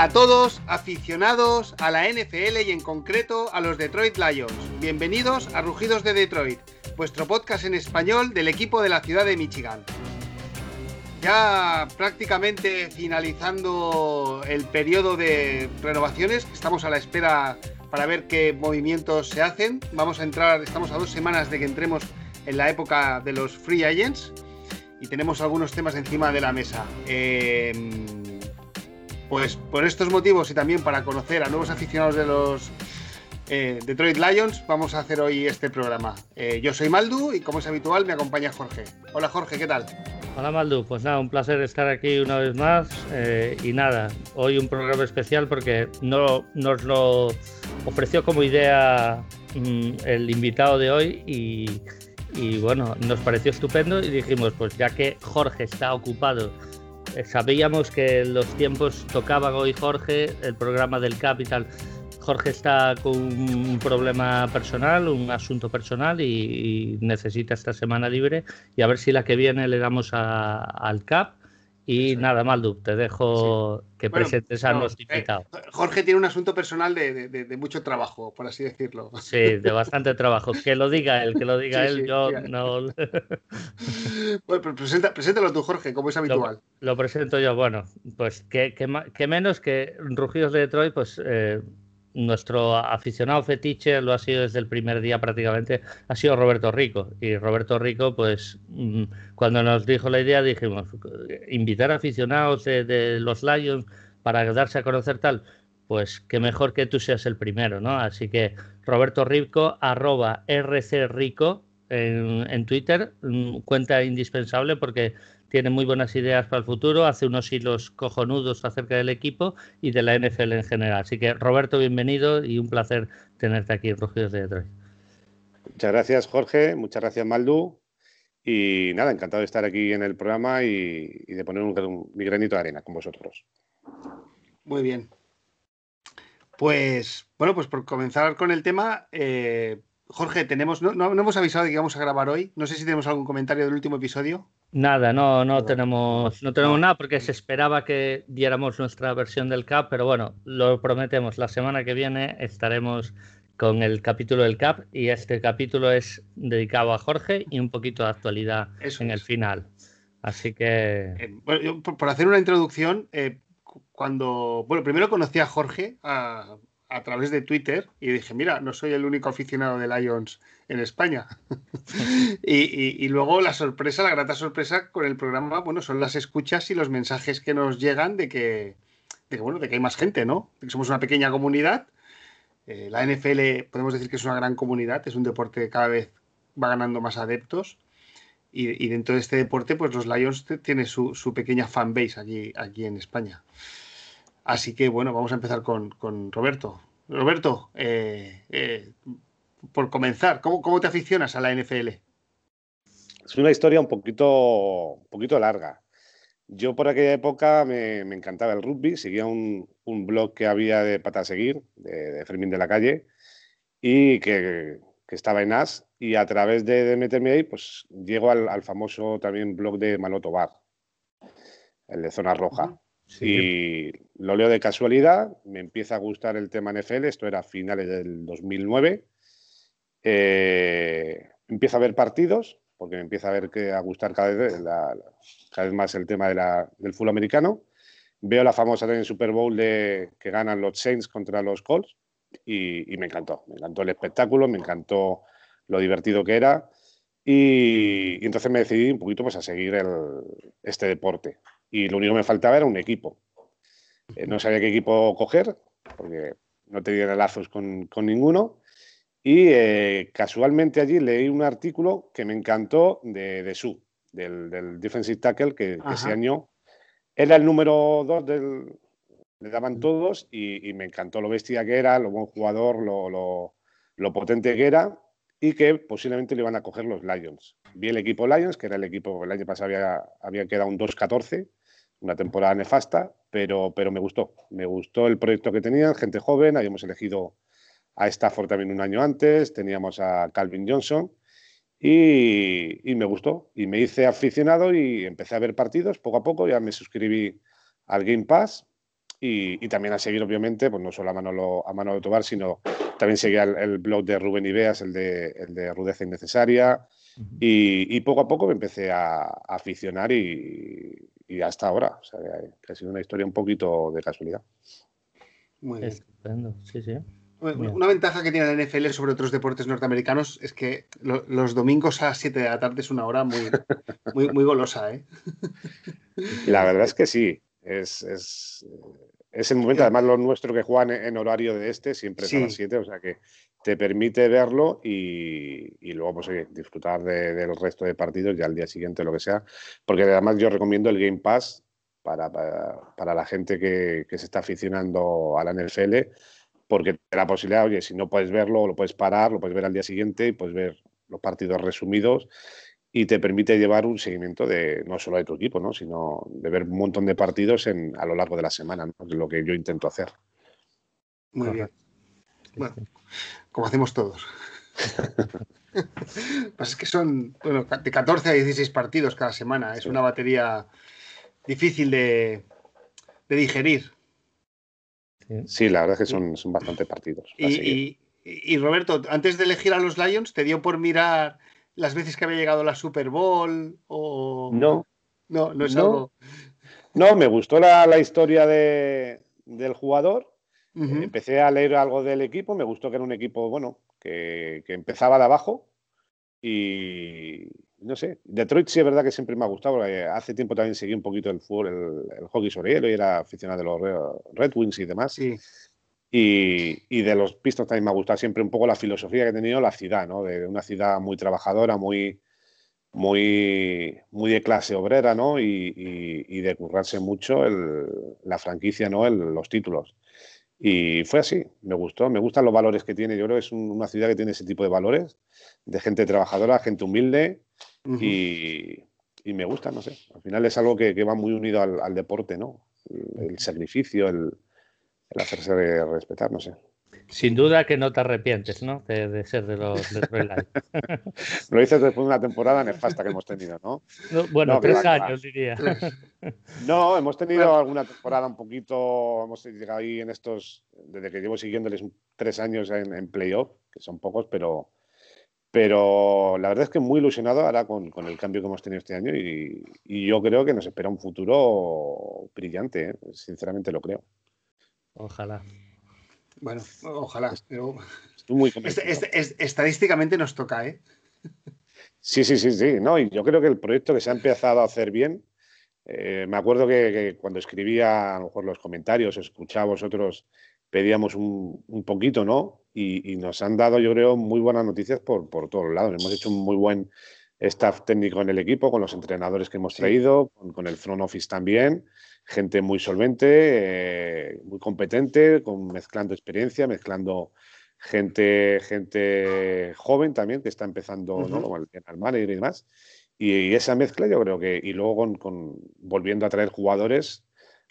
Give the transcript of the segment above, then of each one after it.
A todos, aficionados a la NFL y en concreto a los Detroit Lions. Bienvenidos a Rugidos de Detroit, vuestro podcast en español del equipo de la ciudad de Michigan. Ya prácticamente finalizando el periodo de renovaciones, estamos a la espera para ver qué movimientos se hacen. Vamos a entrar, estamos a dos semanas de que entremos en la época de los free agents y tenemos algunos temas encima de la mesa. Eh, pues por estos motivos y también para conocer a nuevos aficionados de los eh, Detroit Lions, vamos a hacer hoy este programa. Eh, yo soy Maldu y como es habitual me acompaña Jorge. Hola Jorge, ¿qué tal? Hola Maldu, pues nada, un placer estar aquí una vez más eh, y nada, hoy un programa especial porque no nos lo ofreció como idea mm, el invitado de hoy y, bueno, nos pareció estupendo y dijimos, pues ya que Jorge está ocupado sabíamos que los tiempos tocaban hoy Jorge, el programa del Capital. Jorge está con un problema personal, un asunto personal y, necesita esta semana libre y a ver si la que viene le damos al CAP y nada, Maldu, te dejo que presentes a nuestro eh. Jorge tiene un asunto personal de, mucho trabajo, por así decirlo. Sí, de bastante trabajo. Que lo diga él, que lo diga él, yo no. Bueno, pues presenta, preséntalo tú, Jorge, como es habitual. Lo, presento yo. Bueno, pues que, menos que Rugidos de Detroit, pues. Eh, nuestro aficionado fetiche lo ha sido desde el primer día prácticamente, ha sido Roberto Rico. Y Roberto Rico, pues mm, cuando nos dijo la idea dijimos, invitar a aficionados de, los Lions para darse a conocer tal, pues que mejor que tú seas el primero, ¿no? Así que Roberto Rico, arroba rcrico en, en Twitter, mm, cuenta indispensable porque tiene muy buenas ideas para el futuro, hace unos hilos cojonudos acerca del equipo y de la NFL en general. Así que Roberto, bienvenido y un placer tenerte aquí en Rugidos de Detroit. Muchas gracias Jorge, muchas gracias Maldu y nada, encantado de estar aquí en el programa y, de poner un, mi granito de arena con vosotros. Muy bien. Pues bueno, pues por comenzar con el tema, eh, Jorge, tenemos, no, no, hemos avisado de que vamos a grabar hoy. No sé si tenemos algún comentario del último episodio. Nada, no, no tenemos, no tenemos nada porque se esperaba que diéramos nuestra versión del CAP, pero bueno, lo prometemos. La semana que viene estaremos con el capítulo del CAP y este capítulo es dedicado a Jorge y un poquito de actualidad en el final. Así que. Eh, bueno, por, hacer una introducción, eh, cuando. Bueno, primero conocí a Jorge, a, a través de Twitter y dije, mira, no soy el único aficionado de Lions en España. y, luego la sorpresa, la grata sorpresa con el programa, bueno, son las escuchas y los mensajes que nos llegan de que, bueno, de que hay más gente, ¿no? De que somos una pequeña comunidad. Eh, la NFL podemos decir que es una gran comunidad, es un deporte que cada vez va ganando más adeptos. Y, dentro de este deporte, pues los Lions tienen su, su pequeña fanbase aquí, aquí en España. Así que bueno, vamos a empezar con, Roberto. Roberto, eh, eh, por comenzar, ¿cómo, te aficionas a la NFL? Es una historia un poquito, un poquito larga. Yo por aquella época me, encantaba el rugby, seguía un, blog que había de Pata Seguir, de, Fermín de la Calle, y que, estaba en AS, y a través de, meterme ahí, pues llego al, famoso también blog de Maloto Bar, el de Zona Roja. Y lo leo de casualidad, me empieza a gustar el tema NFL, esto era a finales del 2009. Eh, empiezo a ver partidos, porque me empieza a, ver que, a gustar cada vez, cada vez más el tema del fútbol americano. Veo la famosa también Super Bowl de, que ganan los Saints contra los Colts y, me encantó. Me encantó el espectáculo, me encantó lo divertido que era. Y, entonces me decidí un poquito pues, a seguir este deporte y lo único que me faltaba era un equipo. Eh, no sabía qué equipo coger, porque no tenía lazos con, con ninguno. Y eh, casualmente allí leí un artículo que me encantó de, de Su, del, del, defensive tackle, que, ese año era el número dos del. Le daban todos y, me encantó lo bestia que era, lo buen jugador, lo, lo, lo potente que era y que posiblemente le iban a coger los Lions. Vi el equipo Lions, que era el equipo, el año pasado había, había quedado un 2-14 una temporada nefasta, pero, pero me gustó. Me gustó el proyecto que tenían, gente joven, habíamos elegido a Stafford también un año antes, teníamos a Calvin Johnson y, me gustó. Y me hice aficionado y empecé a ver partidos poco a poco, ya me suscribí al Game Pass Y, también a seguir, obviamente, pues no solo a Manolo, a Manolo Tobar, sino también seguía el, blog de Rubén Ibeas, el de, el de Rudeza Innecesaria. y, poco a poco me empecé a, aficionar y, hasta ahora. O sea, que ha sido una historia un poquito de casualidad. Muy bien. Estupendo, sí, sí. Una ventaja que tiene la NFL sobre otros deportes norteamericanos es que los domingos a las 7 de la tarde es una hora muy, muy, muy golosa. ¿eh? La verdad es que sí. Es, es, es el momento, además, lo nuestro que juegan en horario de este siempre es a las 7, o sea que te permite verlo y, y luego pues, disfrutar del resto de partidos y al día siguiente lo que sea. Porque además yo recomiendo el Game Pass para, para, para la gente que, que se está aficionando a la NFL porque te da la posibilidad, oye, si no puedes verlo, lo puedes parar, lo puedes ver al día siguiente y puedes ver los partidos resumidos y te permite llevar un seguimiento de no solo de tu equipo, ¿no? sino de ver un montón de partidos en, a lo largo de la semana, ¿no? es lo que yo intento hacer. Muy bien. Bueno, como hacemos todos. pues es que son bueno, de 14 a 16 partidos cada semana. Es una batería difícil de, de digerir. Sí, la verdad es que son, son bastantes partidos. Y, Roberto, antes de elegir a los Lions, ¿te dio por mirar las veces que había llegado la Super Bowl? O... No. No, no es algo. No, me gustó la, historia de, del jugador. Empecé a leer algo del equipo. Me gustó que era un equipo, bueno, que, que empezaba de abajo. Y, no sé, Detroit sí es verdad que siempre me ha gustado, hace tiempo también seguí un poquito el fútbol, el, hockey sobre hielo y era aficionado de los Red Wings y demás. Sí. Y, y, de los Pistons también me ha gustado siempre un poco la filosofía que ha tenido la ciudad, ¿no? De una ciudad muy trabajadora, muy, muy, muy de clase obrera, ¿no? Y, y, de currarse mucho el, la franquicia, ¿no? El, los títulos. Y fue así, me gustó, me gustan los valores que tiene. Yo creo que es una ciudad que tiene ese tipo de valores, de gente trabajadora, gente humilde y, me gusta, no sé. Al final es algo que, va muy unido al, deporte, ¿no? El, sacrificio, el, hacerse respetar, no sé. Sin duda que no te arrepientes, ¿no? De, ser de los de Lo dices después de una temporada nefasta que hemos tenido, ¿no? bueno, tres años, diría. No, hemos tenido alguna temporada un poquito, hemos llegado ahí en estos, desde que llevo siguiéndoles tres años en, en playoff, que son pocos, pero, pero la verdad es que muy ilusionado ahora con, con el cambio que hemos tenido este año y, y, yo creo que nos espera un futuro brillante, ¿eh? sinceramente lo creo. Ojalá. Bueno, ojalá. Pero... Estoy muy estadísticamente nos toca, ¿eh? Sí, sí, sí, sí. No, y yo creo que el proyecto que se ha empezado a hacer bien, eh, me acuerdo que, que, cuando escribía a lo mejor los comentarios, escuchaba vosotros, pedíamos un, un poquito, ¿no? y, nos han dado, yo creo, muy buenas noticias por, por todos lados. Hemos hecho un muy buen staff técnico en el equipo, con los entrenadores que hemos traído, con, el front office también, gente muy solvente, eh, muy competente, con, mezclando experiencia, mezclando gente, gente joven también que está empezando, ¿no? Como el, el manager y demás. Y, esa mezcla yo creo que, y luego con, con, volviendo a traer jugadores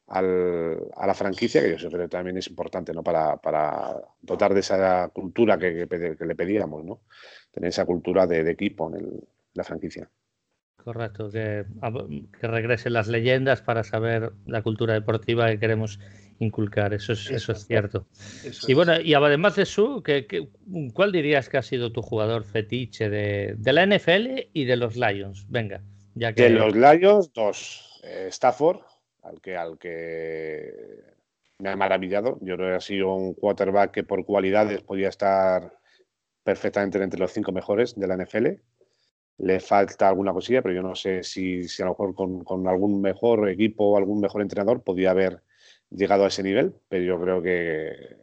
al, a la franquicia, que yo creo que también es importante ¿no? para, para dotar de esa cultura que, que, le pedíamos, ¿no? tener esa cultura de, de equipo en el, la franquicia. Correcto, que, que, regresen las leyendas para saber la cultura deportiva que queremos inculcar, eso es, eso, es cierto. Eso y bueno, y además de eso, ¿qué, cuál dirías que ha sido tu jugador fetiche de, de, la NFL y de los Lions? Venga, ya que... De los Lions, dos. Eh, Stafford, al que, al que me ha maravillado. Yo creo que ha sido un quarterback que por cualidades podía estar perfectamente entre los cinco mejores de la NFL. Le falta alguna cosilla, pero yo no sé si, si a lo mejor con, con, algún mejor equipo o algún mejor entrenador podía haber llegado a ese nivel, pero yo creo que,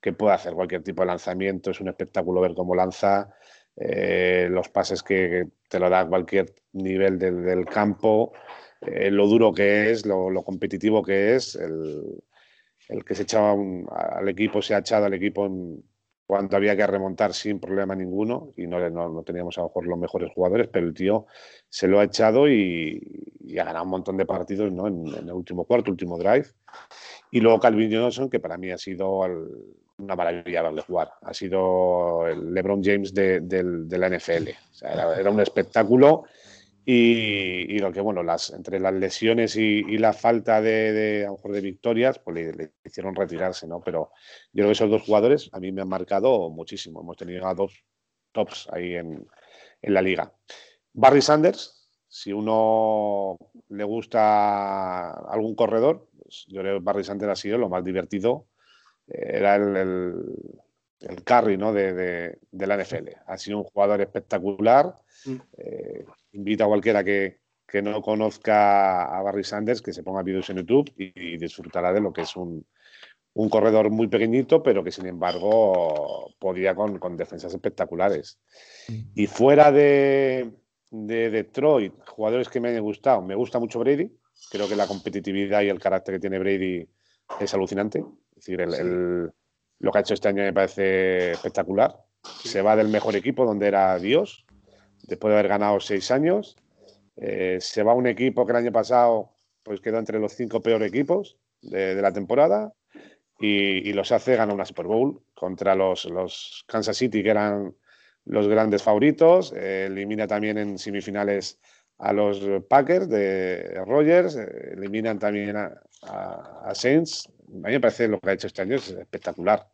que puede hacer cualquier tipo de lanzamiento. Es un espectáculo ver cómo lanza, eh, los pases que, te lo da cualquier nivel del, campo. Eh, lo duro que es, lo, lo competitivo que es, el, el que se echaba un, al equipo, se ha echado al equipo en, cuando había que remontar sin problema ninguno y no, no, no, teníamos a lo mejor los mejores jugadores, pero el tío se lo ha echado y, y ha ganado un montón de partidos ¿no? en, en, el último cuarto, último drive. Y luego Calvin Johnson, que para mí ha sido el, una maravilla verle jugar. Ha sido el LeBron James de, de, de la NFL. O sea, era, era, un espectáculo Y, lo que, bueno, las, entre las lesiones y, la falta de, a lo mejor de victorias, pues le, hicieron retirarse, ¿no? Pero yo creo que esos dos jugadores a mí me han marcado muchísimo. Hemos tenido a dos tops ahí en, en la liga. Barry Sanders, si uno le gusta algún corredor, pues yo creo que Barry Sanders ha sido lo más divertido. Era el, el, carry ¿no? de, de, la NFL. Ha sido un jugador espectacular. Mm. Eh, invito a cualquiera que, que, no conozca a Barry Sanders que se ponga vídeos en YouTube y, disfrutará de lo que es un, un, corredor muy pequeñito, pero que sin embargo podía con, con defensas espectaculares. Y fuera de, de Detroit, jugadores que me han gustado, me gusta mucho Brady. Creo que la competitividad y el carácter que tiene Brady es alucinante. Es decir, el, lo que ha hecho este año me parece espectacular. Se va del mejor equipo donde era Dios después de haber ganado seis años. Eh, se va a un equipo que el año pasado pues quedó entre los cinco peores equipos de, la temporada y, los hace ganar una Super Bowl contra los, los Kansas City, que eran los grandes favoritos. Eh, elimina también en semifinales a los Packers de Rogers, eh, eliminan también a, a, Saints. A mí me parece lo que ha hecho este año es espectacular.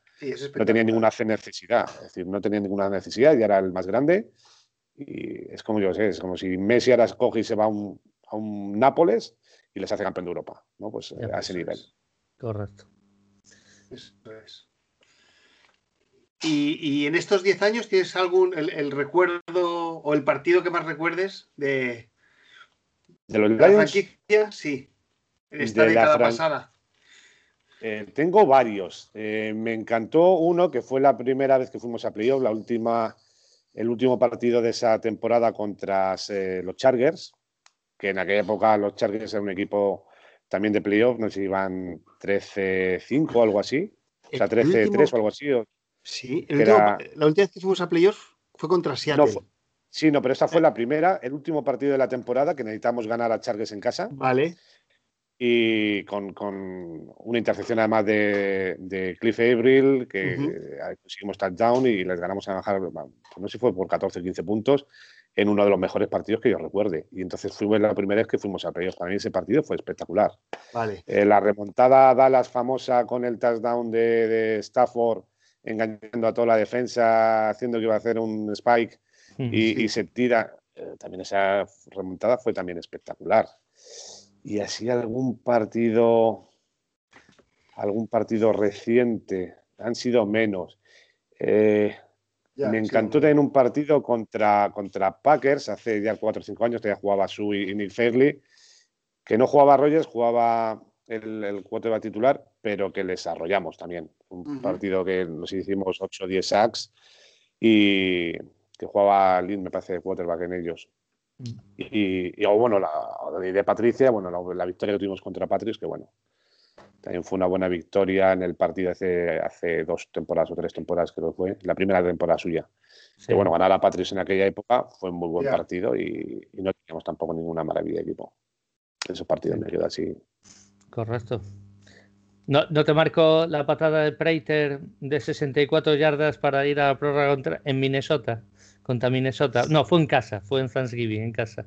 No tenía ninguna necesidad, es decir, no tenía ninguna necesidad, ya era el más grande y es como yo sé, es como si Messi ahora coge y se va a un, a un Nápoles y les hace campeón de Europa, ¿no? Pues a ese nivel. Correcto. Eso es. Y, y, en estos 10 años tienes algún, el, recuerdo o el partido que más recuerdes de, de los la franquicia? Sí, en esta década pasada. Eh, tengo varios. Eh, me encantó uno que fue la primera vez que fuimos a playoff, la última el último partido de esa temporada contra eh, los Chargers, que en aquella época los Chargers eran un equipo también de playoff, no sé si iban 13-5 o algo así, o sea, 13-3 o algo así. sí, la última vez que fuimos a playoff fue contra Seattle. sí, no, pero esta fue eh. la primera, el último partido de la temporada que necesitamos ganar a Chargers en casa. Vale y con, una intercepción además de, Cliff Avril, que conseguimos touchdown y les ganamos a bajar, no sé si fue por 14 o 15 puntos, en uno de los mejores partidos que yo recuerde. Y entonces fuimos la primera vez que fuimos a playoffs. Para mí ese partido fue espectacular. Vale. Eh, la remontada Dallas famosa con el touchdown de, Stafford, engañando a toda la defensa, haciendo que iba a hacer un spike y, se tira. Eh, también esa remontada fue también espectacular y así algún partido, algún partido reciente, han sido menos. Eh, me encantó tener un partido contra, contra Packers hace ya cuatro o cinco años, que ya jugaba Sue y Nick Fairley, que no jugaba Rogers, jugaba el, el quarterback titular, pero que les arrollamos también. Un partido que nos hicimos 8 o 10 sacks y que jugaba Lynn, me parece, de quarterback en ellos. Y, y, bueno, la, de Patricia, bueno, la, victoria que tuvimos contra Patrios, que bueno, también fue una buena victoria en el partido hace, hace dos temporadas o tres temporadas, creo que fue, la primera temporada suya. Que bueno, ganar a Patrios en aquella época fue un muy buen partido y, no teníamos tampoco ninguna maravilla de equipo. Esos partidos me quedo así. Correcto. ¿No, ¿No, te marcó la patada de Prater de 64 yardas para ir a la prórroga en Minnesota? Contra Minnesota. No, fue en casa, fue en Thanksgiving, en casa.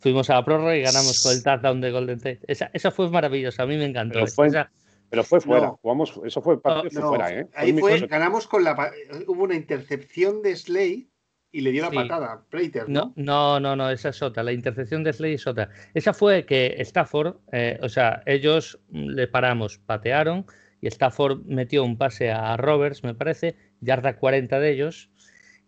Fuimos a la prórroga y ganamos con el touchdown de Golden State. Esa, esa fue maravillosa, a mí me encantó. Pero fue, pero fue fuera, jugamos, eso fue, fuera, ¿eh? Ahí fue, ganamos con la. Hubo una intercepción de Slay y le dio la patada Prater, ¿no? ¿no? No, no, esa es otra. La intercepción de Slay es otra. Esa fue que Stafford, eh, o sea, ellos le paramos, patearon y Stafford metió un pase a Roberts, me parece, yarda 40 de ellos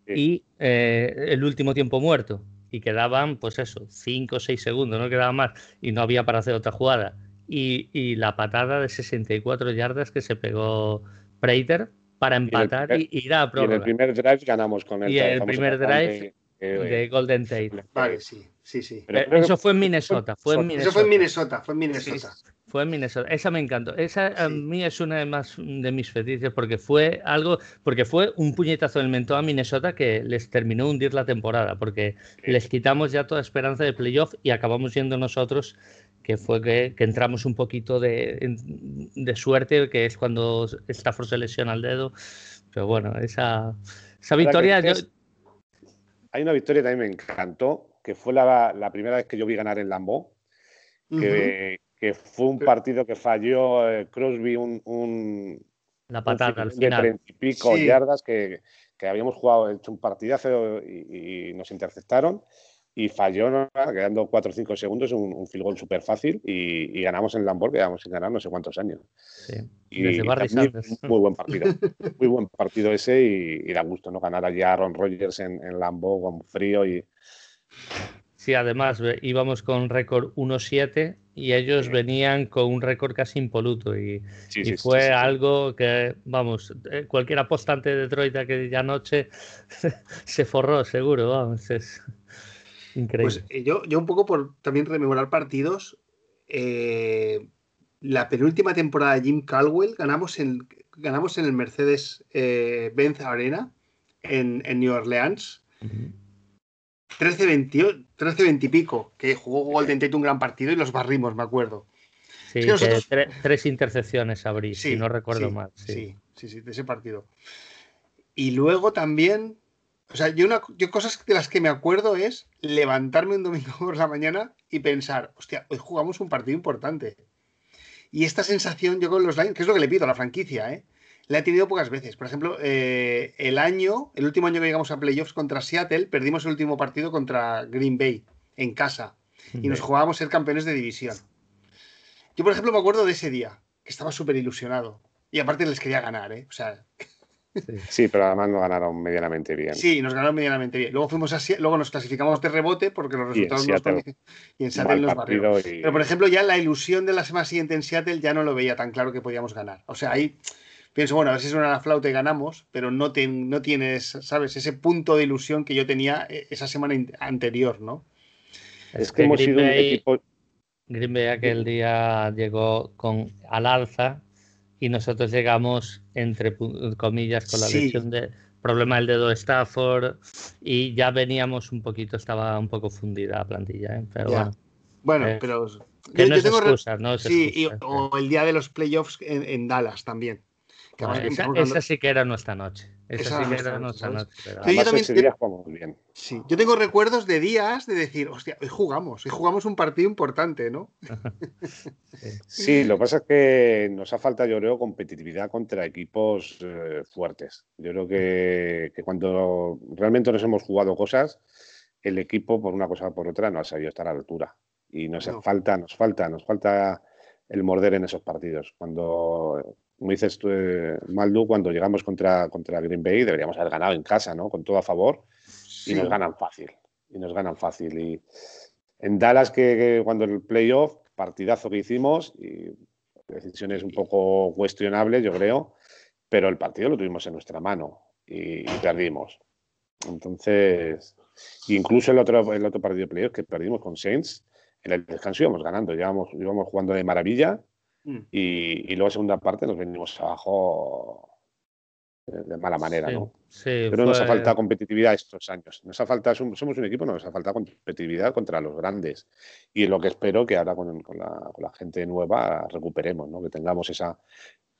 y eh, el último tiempo muerto. Y quedaban, pues eso, 5 o 6 segundos, no quedaba más. Y no había para hacer otra jugada. Y, y la patada de 64 yardas que se pegó Prater para empatar y, ir a prórroga. Y en el primer drive ganamos con el, y el primer drive de Golden Tate. Vale, sí, sí, sí. eso fue en Minnesota. Fue en Minnesota. Eso fue en Minnesota, fue en Minnesota. Fue en Minnesota. Esa me encantó. Esa a mí es una de, más, de mis fetiches porque fue algo, porque fue un puñetazo del mentón a Minnesota que les terminó de hundir la temporada, porque les quitamos ya toda esperanza de playoff y acabamos yendo nosotros, que fue que, entramos un poquito de, de, suerte, que es cuando Stafford se lesiona el dedo. Pero bueno, esa, esa victoria. Hay una victoria que también me encantó, que fue la, primera vez que yo vi ganar en Lambeau, que, fue un partido que falló eh, Crosby un, un, la patada al final. De y pico yardas que, habíamos jugado, hecho un partidazo y, y nos interceptaron y falló, quedando 4 o 5 segundos, un, un field goal súper fácil y, ganamos en Lambor, quedamos sin ganar no sé cuántos años. Sí. Y Desde Barry muy, buen partido, muy buen partido ese y, da gusto no ganar allí a Aaron Rodgers en, en Lambo con frío y... Sí, además íbamos con récord 1-7 y ellos venían con un récord casi impoluto y, fue algo que, vamos, eh, cualquier apostante de Detroit aquella noche se forró, seguro, vamos. Es... Increíble. Pues eh, yo, yo un poco por también rememorar partidos, eh, la penúltima temporada de Jim Caldwell ganamos en, ganamos en el Mercedes eh, Benz Arena en, New Orleans. 13-20 y pico, que jugó Golden Tate un gran partido y los barrimos, me acuerdo. Sí, tres intercepciones abrí, si no recuerdo mal. Sí. sí, sí, de ese partido. Y luego también o sea, yo, una, yo cosas de las que me acuerdo es levantarme un domingo por la mañana y pensar, hostia, hoy jugamos un partido importante. Y esta sensación, yo con los Lions, que es lo que le pido a la franquicia, ¿eh? La he tenido pocas veces. Por ejemplo, eh, el año, el último año que llegamos a playoffs contra Seattle, perdimos el último partido contra Green Bay en casa y nos jugábamos ser campeones de división. Yo, por ejemplo, me acuerdo de ese día, que estaba súper ilusionado. Y aparte les quería ganar, ¿eh? O sea, Sí. pero además nos ganaron medianamente bien. Sí, nos ganaron medianamente bien. Luego fuimos así, luego nos clasificamos de rebote porque los resultados y en Seattle, nos y en Seattle nos barrieron. Pero por ejemplo, ya la ilusión de la semana siguiente en Seattle ya no lo veía tan claro que podíamos ganar. O sea, ahí pienso, bueno, a ver si suena la flauta y ganamos, pero no, no tienes, ¿sabes? Ese punto de ilusión que yo tenía eh, esa semana anterior, ¿no? Es, que, hemos sido un equipo. Green Bay aquel día llegó con al alza y nosotros llegamos, entre comillas, con la lesión de problema del dedo de Stafford y ya veníamos un poquito, estaba un poco fundida la plantilla, ¿eh? pero bueno. Bueno, eh, pero... Que no, es excusa, no sí, o el día de los playoffs en Dallas también esa, sí que era nuestra noche. Esa, sí que era nuestra noche. yo también Sí, yo tengo recuerdos de días de decir, hostia, hoy jugamos, hoy jugamos un partido importante, ¿no? sí, lo que pasa es que nos ha faltado, yo creo, competitividad contra equipos eh, fuertes. Yo creo que, cuando realmente nos hemos jugado cosas, el equipo, por una cosa o por otra, no ha sabido estar a la altura. Y nos falta, nos falta, nos falta el morder en esos partidos. Cuando como dices tú, eh, Maldu, cuando llegamos contra, contra Green Bay deberíamos haber ganado en casa, ¿no? Con todo a favor y nos ganan fácil. Y nos ganan fácil. Y en Dallas, que, cuando el playoff, partidazo que hicimos, y decisiones un poco cuestionables, yo creo, pero el partido lo tuvimos en nuestra mano y, perdimos. Entonces, incluso el otro, el otro partido de playoff que perdimos con Saints, en el descanso íbamos ganando, íbamos, íbamos jugando de maravilla Mm. Y, luego, segunda parte, nos venimos abajo de mala manera, ¿no? Pero nos ha faltado competitividad estos años. Nos ha faltado, somos un equipo, nos ha faltado competitividad contra los grandes. Y lo que espero que ahora con, la, gente nueva recuperemos, ¿no? Que tengamos esa,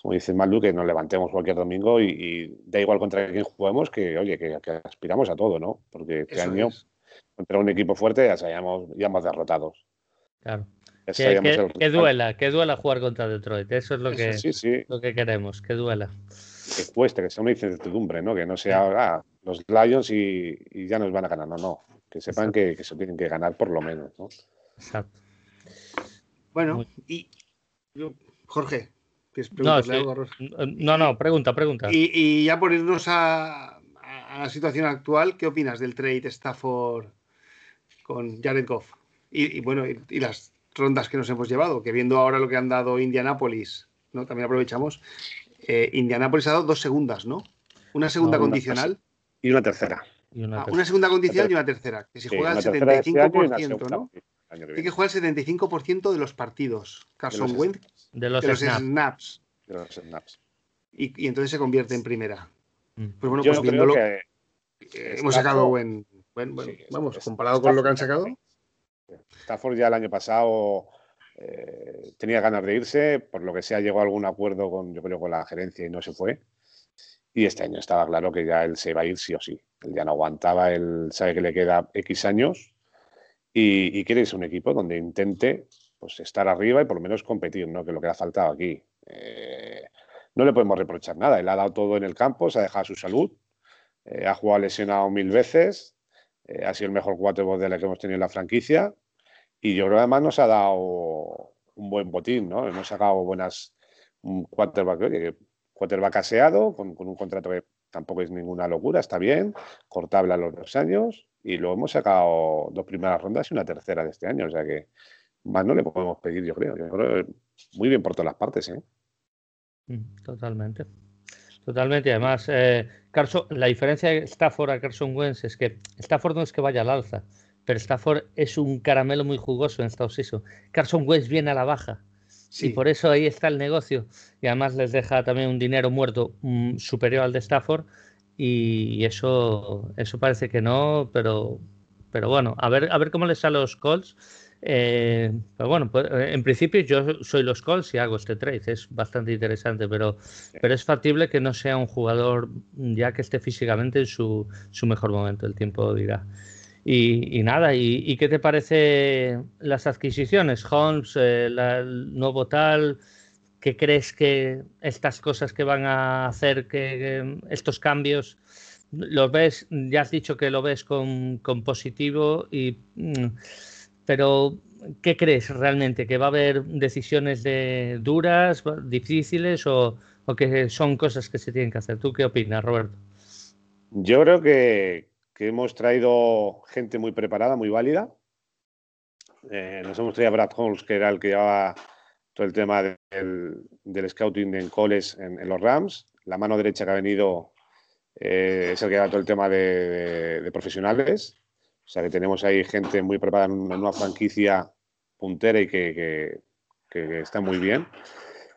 como dice Malu, que nos levantemos cualquier domingo y, da igual contra quién juguemos, que oye, que, aspiramos a todo, ¿no? Porque este año, contra un equipo fuerte, ya seamos ya más derrotados. Claro. Que, duela, que duela jugar contra Detroit. Eso es lo, que, lo que queremos, que duela. Que cueste, que sea una incertidumbre, ¿no? Que no sea ah, los Lions y, ya nos van a ganar. No, no. Que sepan que, se tienen que ganar por lo menos, ¿no? Exacto. Bueno, y Jorge, no, no, no, pregunta, pregunta. Y, ya por irnos a, la situación actual, ¿qué opinas del trade Stafford con Jared Goff? Y, bueno, y, las rondas que nos hemos llevado, que viendo ahora lo que han dado Indianapolis, ¿no? También aprovechamos. Eh, Indianapolis ha dado dos segundas, ¿no? Una segunda condicional. Y una tercera. Ah, una, segunda condicional y una tercera. Que si juega el 75%, este ¿no? Tiene que jugar el 75% de los partidos. Carson Wentz. De los, snaps. De los snaps. Y, entonces se convierte en primera. Mm. Pues bueno, pues viéndolo. Que hemos sacado buen. vamos, comparado con lo que han sacado. Stafford ya el año pasado eh, tenía ganas de irse, por lo que sea llegó a algún acuerdo con, yo creo, con la gerencia y no se fue. Y este año estaba claro que ya él se iba a ir sí o sí. Él ya no aguantaba, él sabe que le queda X años y, quieres un equipo donde intente pues, estar arriba y por lo menos competir, ¿no? que es lo que ha faltado aquí. Eh, no le podemos reprochar nada. Él ha dado todo en el campo, se ha dejado su salud, eh, ha jugado lesionado mil veces, eh, ha sido el mejor quarterback de la que hemos tenido en la franquicia y yo creo que además nos ha dado un buen botín, ¿no? Hemos sacado buenas un quarterback, quarterback aseado con, con un contrato que tampoco es ninguna locura, está bien, cortable a los dos años y luego hemos sacado dos primeras rondas y una tercera de este año, o sea que más no le podemos pedir, yo creo. Yo creo muy bien por todas las partes, ¿eh? Mm, totalmente. Totalmente. Además, eh, Carson, la diferencia de Stafford a Carson Wentz es que Stafford no es que vaya al alza, pero Stafford es un caramelo muy jugoso en Estados Unidos. Carson Wentz viene a la baja. Y por eso ahí está el negocio. Y además les deja también un dinero muerto mm, superior al de Stafford. Y eso, eso parece que no, pero, pero bueno, a ver, a ver cómo les sale a los Colts. Eh, pero bueno, pues, eh, en principio yo soy los Colts y hago este trade, es bastante interesante, pero, pero es factible que no sea un jugador ya que esté físicamente en su, su mejor momento, el tiempo dirá. Y, nada, y, qué te parece las adquisiciones? Holmes, eh, el nuevo tal, ¿qué crees que estas cosas que van a hacer que, estos cambios los ves? Ya has dicho que lo ves con, con positivo y... Mm, pero, ¿qué crees realmente? ¿Que va a haber decisiones de duras, difíciles o, que son cosas que se tienen que hacer? ¿Tú qué opinas, Roberto? Yo creo que, hemos traído gente muy preparada, muy válida. Eh, nos hemos traído a Brad Holmes, que era el que llevaba todo el tema del, scouting en coles en, los Rams. La mano derecha que ha venido eh, es el que lleva todo el tema de profesionales. O sea que tenemos ahí gente muy preparada en una franquicia puntera y que, está muy bien.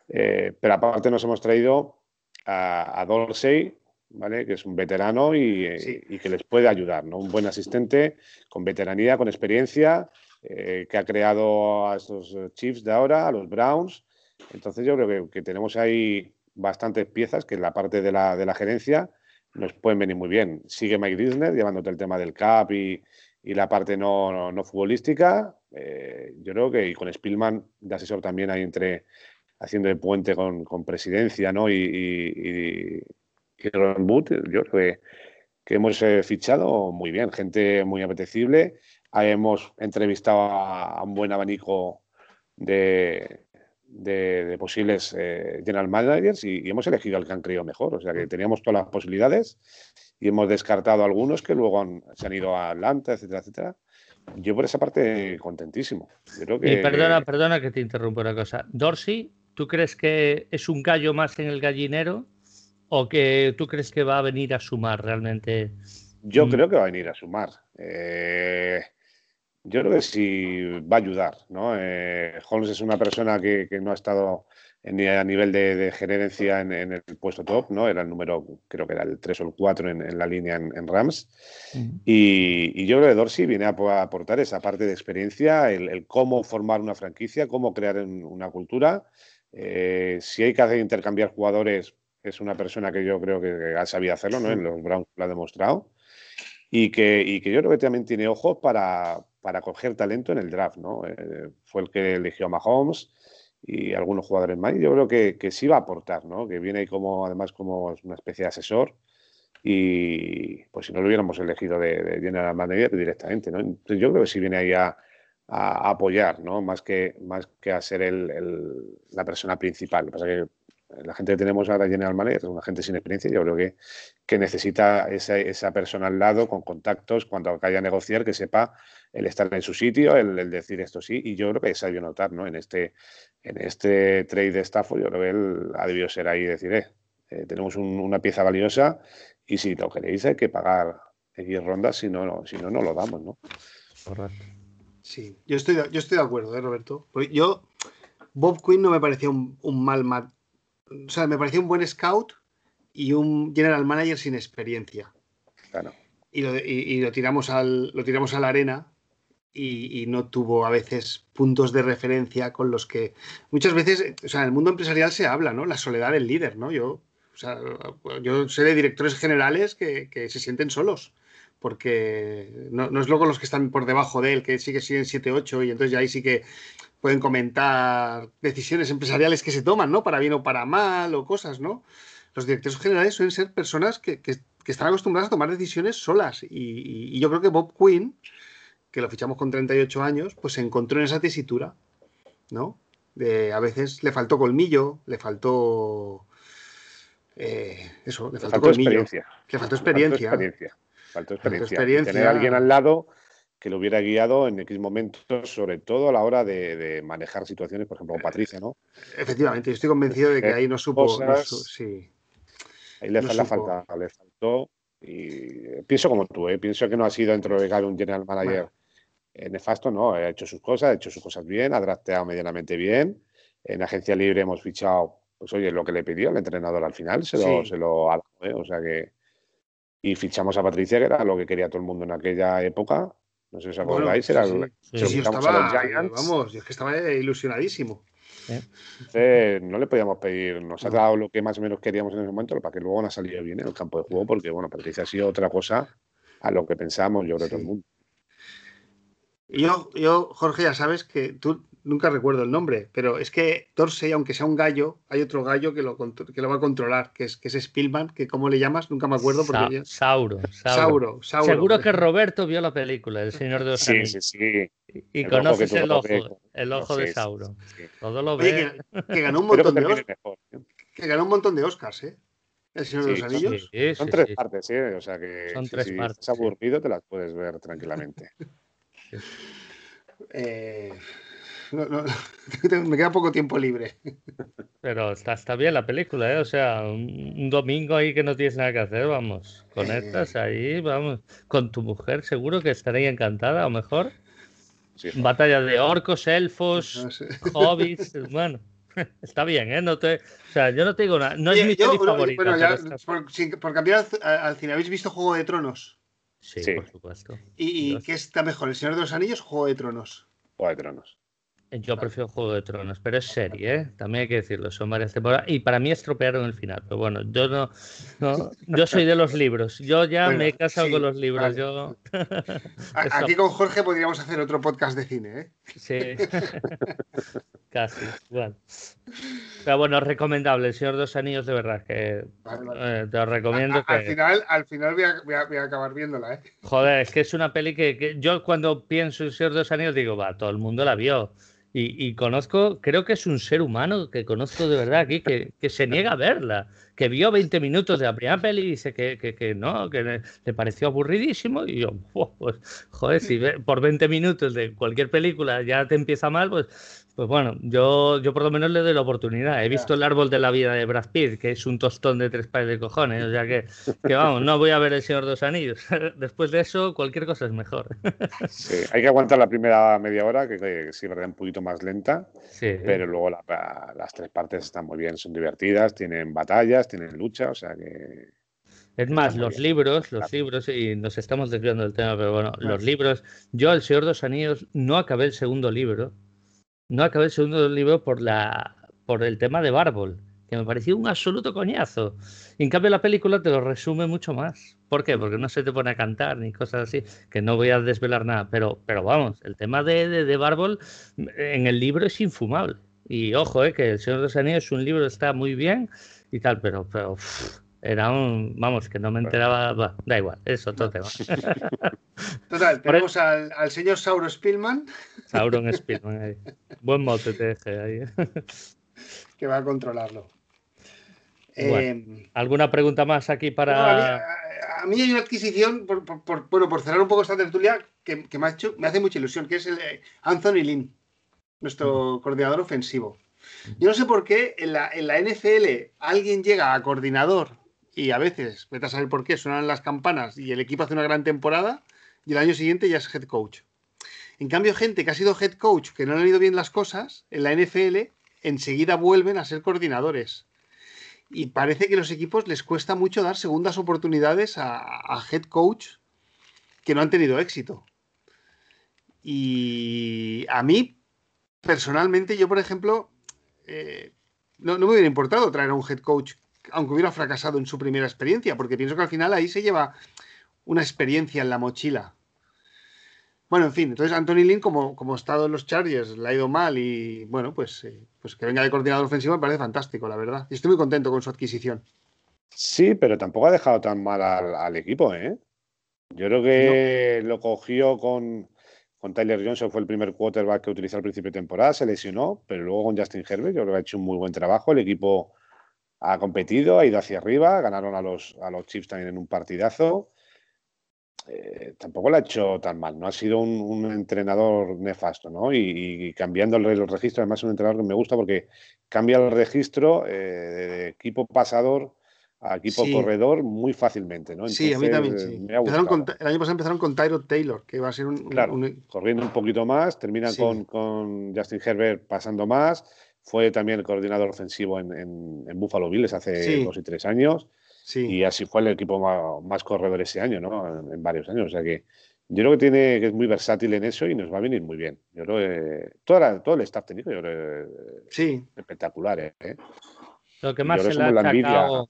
Eh, pero aparte nos hemos traído a, Dorsey, ¿vale? que es un veterano y, que les puede ayudar, ¿no? un buen asistente con veteranía, con experiencia, eh, que ha creado a estos Chiefs de ahora, a los Browns. Entonces yo creo que, tenemos ahí bastantes piezas que en la parte de la, de la gerencia nos pueden venir muy bien. Sigue Mike Disney llevándote el tema del CAP y, y la parte no, no, futbolística. Eh, yo creo que y con Spielman de asesor también hay entre haciendo el puente con, con presidencia ¿no? y, y, Ron Boot, yo creo que, que hemos eh, fichado muy bien, gente muy apetecible. hemos entrevistado a un buen abanico de, de, posibles eh, general managers y, hemos elegido al que han creído mejor. O sea que teníamos todas las posibilidades y hemos descartado algunos que luego se han ido a Atlanta, etcétera, etcétera. Yo por esa parte contentísimo. Y perdona, perdona que te interrumpa una cosa. Dorsey, ¿tú crees que es un gallo más en el gallinero o que tú crees que va a venir a sumar realmente? Yo mm. creo que va a venir a sumar. Eh, yo creo que sí va a ayudar. ¿no? Eh, Holmes es una persona que, no ha estado ni a nivel de, gerencia en, el puesto top, ¿no? Era el número, creo que era el 3 o el 4 en, la línea en, Rams. y, yo creo que Dorsey viene a, aportar esa parte de experiencia, el, cómo formar una franquicia, cómo crear una cultura. Eh, si hay que hacer intercambiar jugadores, es una persona que yo creo que ha sabido hacerlo, ¿no? En los Browns lo ha demostrado. Y que, y que yo creo que también tiene ojos para, para coger talento en el draft, ¿no? Eh, fue el que eligió a Mahomes y algunos jugadores más. Y yo creo que, que, sí va a aportar, ¿no? Que viene ahí como, además, como una especie de asesor. Y pues si no lo hubiéramos elegido de, de general manager directamente, ¿no? Entonces yo creo que sí viene ahí a, a apoyar, ¿no? Más que, más que a ser el, el, la persona principal. Lo que pasa que la gente que tenemos ahora General Manager es una gente sin experiencia. Yo creo que, que necesita esa, esa, persona al lado con contactos cuando vaya a negociar que sepa el estar en su sitio, el, decir esto sí. Y yo creo que se ha debido notar ¿no? en, este, en este trade de Stafford. Yo creo que él ha debido ser ahí y decir, eh, eh, tenemos una pieza valiosa y si lo queréis hay que pagar X rondas, si no, no, si no, no lo damos. ¿no? Correcto. Sí, yo estoy, de, yo estoy de acuerdo, ¿eh, Roberto. yo, Bob Quinn no me parecía un, un mal o sea, me pareció un buen scout y un general manager sin experiencia. Claro. Y lo, tiramos, al, lo tiramos a la arena y, no tuvo a veces puntos de referencia con los que muchas veces, o sea, en el mundo empresarial se habla, ¿no? La soledad del líder, ¿no? Yo, O sea, yo sé de directores generales que, se sienten solos, porque no, es luego los que están por debajo de él, que sí que siguen 7-8 y entonces ya ahí sí que pueden comentar decisiones empresariales que se toman, ¿no? Para bien o para mal o cosas, ¿no? Los directores generales suelen ser personas que, están acostumbradas a tomar decisiones solas y, yo creo que Bob Quinn, que lo fichamos con 38 años, pues se encontró en esa tesitura, ¿no? De, a veces le faltó colmillo, le faltó eh, eso, le faltó, experiencia. Le faltó experiencia. Faltó experiencia. Tener a alguien al lado que lo hubiera guiado en X momentos, sobre todo a la hora de, manejar situaciones, por ejemplo, con Patricia, ¿no? Efectivamente, yo estoy convencido de que ahí no supo. sí. Ahí le, falta, le faltó. Y pienso como tú, ¿eh? pienso que no ha sido dentro de un general manager nefasto, no, ha hecho sus cosas, ha hecho sus cosas bien, ha drafteado medianamente bien. En agencia libre hemos fichado pues oye, lo que le pidió el entrenador al final se lo, se lo ¿eh? o sea que y fichamos a Patricia, que era lo que quería todo el mundo en aquella época. No sé si os acordáis, era sí, sí. estaba, Vamos, yo es que estaba ilusionadísimo. no le podíamos pedir, nos ha dado lo que más o menos queríamos en ese momento, para que luego no saliera bien en el campo de juego, porque bueno, Patricia ha sido otra cosa a lo que pensábamos, yo creo, todo el mundo. Yo, yo, Jorge, ya sabes que tú nunca recuerdo el nombre, pero es que Dorsey, aunque sea un gallo, hay otro gallo que lo, que lo va a controlar, que es, que es Spillman, que ¿cómo le llamas? Nunca me acuerdo. Porque Sauro, Sauro. Seguro que Roberto vio la película, El Señor de los Sí, sí, sí. Y, conoces el ojo, el ojo de Sauro. Todo lo ve. que, ganó un montón de Oscars. ¿eh? Que ganó un montón de Oscars, ¿eh? El Señor de los Anillos. son tres partes, ¿eh? O sea que son tres si partes, estás aburrido te las puedes ver tranquilamente. eh, me queda poco tiempo libre. Pero está, está bien la película, ¿eh? O sea, un, domingo ahí que no tienes nada que hacer, vamos. Conectas ahí, vamos. Con tu mujer seguro que estaría encantada, o mejor. Batalla de orcos, elfos, hobbits, bueno. Está bien, ¿eh? No te, o sea, yo no te digo nada. No es mi yo, favorita. por, cambiar al, cine, ¿habéis visto Juego de Tronos? Sí, por supuesto. ¿Y, qué está mejor, El Señor de los Anillos o Juego de Tronos? Juego de Tronos. Yo prefiero Juego de Tronos, pero es serie, ¿eh? También hay que decirlo, son varias temporadas. Y para mí estropearon el final, pero bueno, yo no, yo soy de los libros. Yo ya me he casado con los libros. Yo... Aquí con Jorge podríamos hacer otro podcast de cine, ¿eh? Sí. Casi, bueno. Pero bueno, recomendable. El Señor de los Anillos, de verdad, que eh, te lo recomiendo. Al final, al final voy, a, acabar viéndola, ¿eh? Joder, es que es una peli que, que yo cuando pienso en El Señor de los Anillos digo, va, todo el mundo la vio. Y, conozco, creo que es un ser humano que conozco de verdad aquí, que, se niega a verla, que vio 20 minutos de la primera peli y dice que, que, no, que le, pareció aburridísimo. Y yo, pues, joder, si por 20 minutos de cualquier película ya te empieza mal, pues pues bueno, yo, yo por lo menos le doy la oportunidad. He visto el árbol de la vida de Brad Pitt, que es un tostón de tres pares de cojones. O sea que, que vamos, no voy a ver el Señor de los Anillos. Después de eso, cualquier cosa es mejor. Sí, hay que aguantar la primera media hora, que, que sí, verdad, un poquito más lenta. Sí. Pero luego las tres partes están muy bien, son divertidas, tienen batallas, tienen lucha, o sea que. Es más, los libros, los libros, y nos estamos desviando del tema, pero bueno, los libros. Yo, El Señor de los Anillos, no acabé el segundo libro no acabé el segundo libro por, la, por el tema de Bárbol, que me pareció un absoluto coñazo. en cambio la película te lo resume mucho más. ¿Por qué? Porque no se te pone a cantar ni cosas así, que no voy a desvelar nada. Pero, pero vamos, el tema de, de, Bárbol en el libro es infumable. Y ojo, eh, que El Señor de los Anillos es un libro, está muy bien y tal, pero, pero era un, vamos, que no me enteraba, da igual, es otro tema. Total, tenemos al, al, señor Sauro Spielman. Sauron Spielman, ahí. buen mote te dejé ahí. que va a controlarlo. Eh, ¿Alguna pregunta más aquí para...? a, mí, hay una adquisición, por, por, bueno, por cerrar un poco esta tertulia, que, que me, ha hecho, me, hace mucha ilusión, que es el eh, Anthony Lynn, nuestro coordinador ofensivo. Yo no sé por qué en la, en la NFL alguien llega a coordinador y a veces, vete a saber por qué, suenan las campanas y el equipo hace una gran temporada y el año siguiente ya es head coach. En cambio, gente que ha sido head coach, que no le han ido bien las cosas, en la NFL enseguida vuelven a ser coordinadores. Y parece que a los equipos les cuesta mucho dar segundas oportunidades a, head coach que no han tenido éxito. Y a mí, personalmente, yo, por ejemplo, eh, no, no, me hubiera importado traer a un head coach aunque hubiera fracasado en su primera experiencia, porque pienso que al final ahí se lleva una experiencia en la mochila. Bueno, en fin, entonces Anthony Lynn, como, como estado en los Chargers, le ha ido mal y bueno, pues, eh, pues que venga de coordinador ofensivo me parece fantástico, la verdad. Y estoy muy contento con su adquisición. Sí, pero tampoco ha dejado tan mal al, equipo, ¿eh? Yo creo que lo cogió con, con Tyler Johnson, fue el primer quarterback que utilizó al principio de temporada, se lesionó, pero luego con Justin Herbert yo creo que ha hecho un muy buen trabajo. El equipo ha competido, ha ido hacia arriba, ganaron a los, a los Chiefs también en un partidazo. Eh, tampoco lo ha hecho tan mal, no ha sido un, entrenador nefasto, ¿no? Y, cambiando el, registro, además es un entrenador que me gusta porque cambia el registro eh, de equipo pasador a equipo corredor muy fácilmente, ¿no? sí, a mí también. Sí. el año pasado empezaron con Tyrod Taylor, que va a ser un. Claro, corriendo un poquito más, terminan con, con, Justin Herbert pasando más. Fue también el coordinador ofensivo en, en, Buffalo Bills hace dos y tres años. Y así fue el equipo más, corredor ese año, ¿no? En, varios años. O sea que yo creo que tiene que es muy versátil en eso y nos va a venir muy bien. Yo creo que toda todo el staff técnico yo creo sí. espectacular, ¿eh? Lo que más se le ha achacado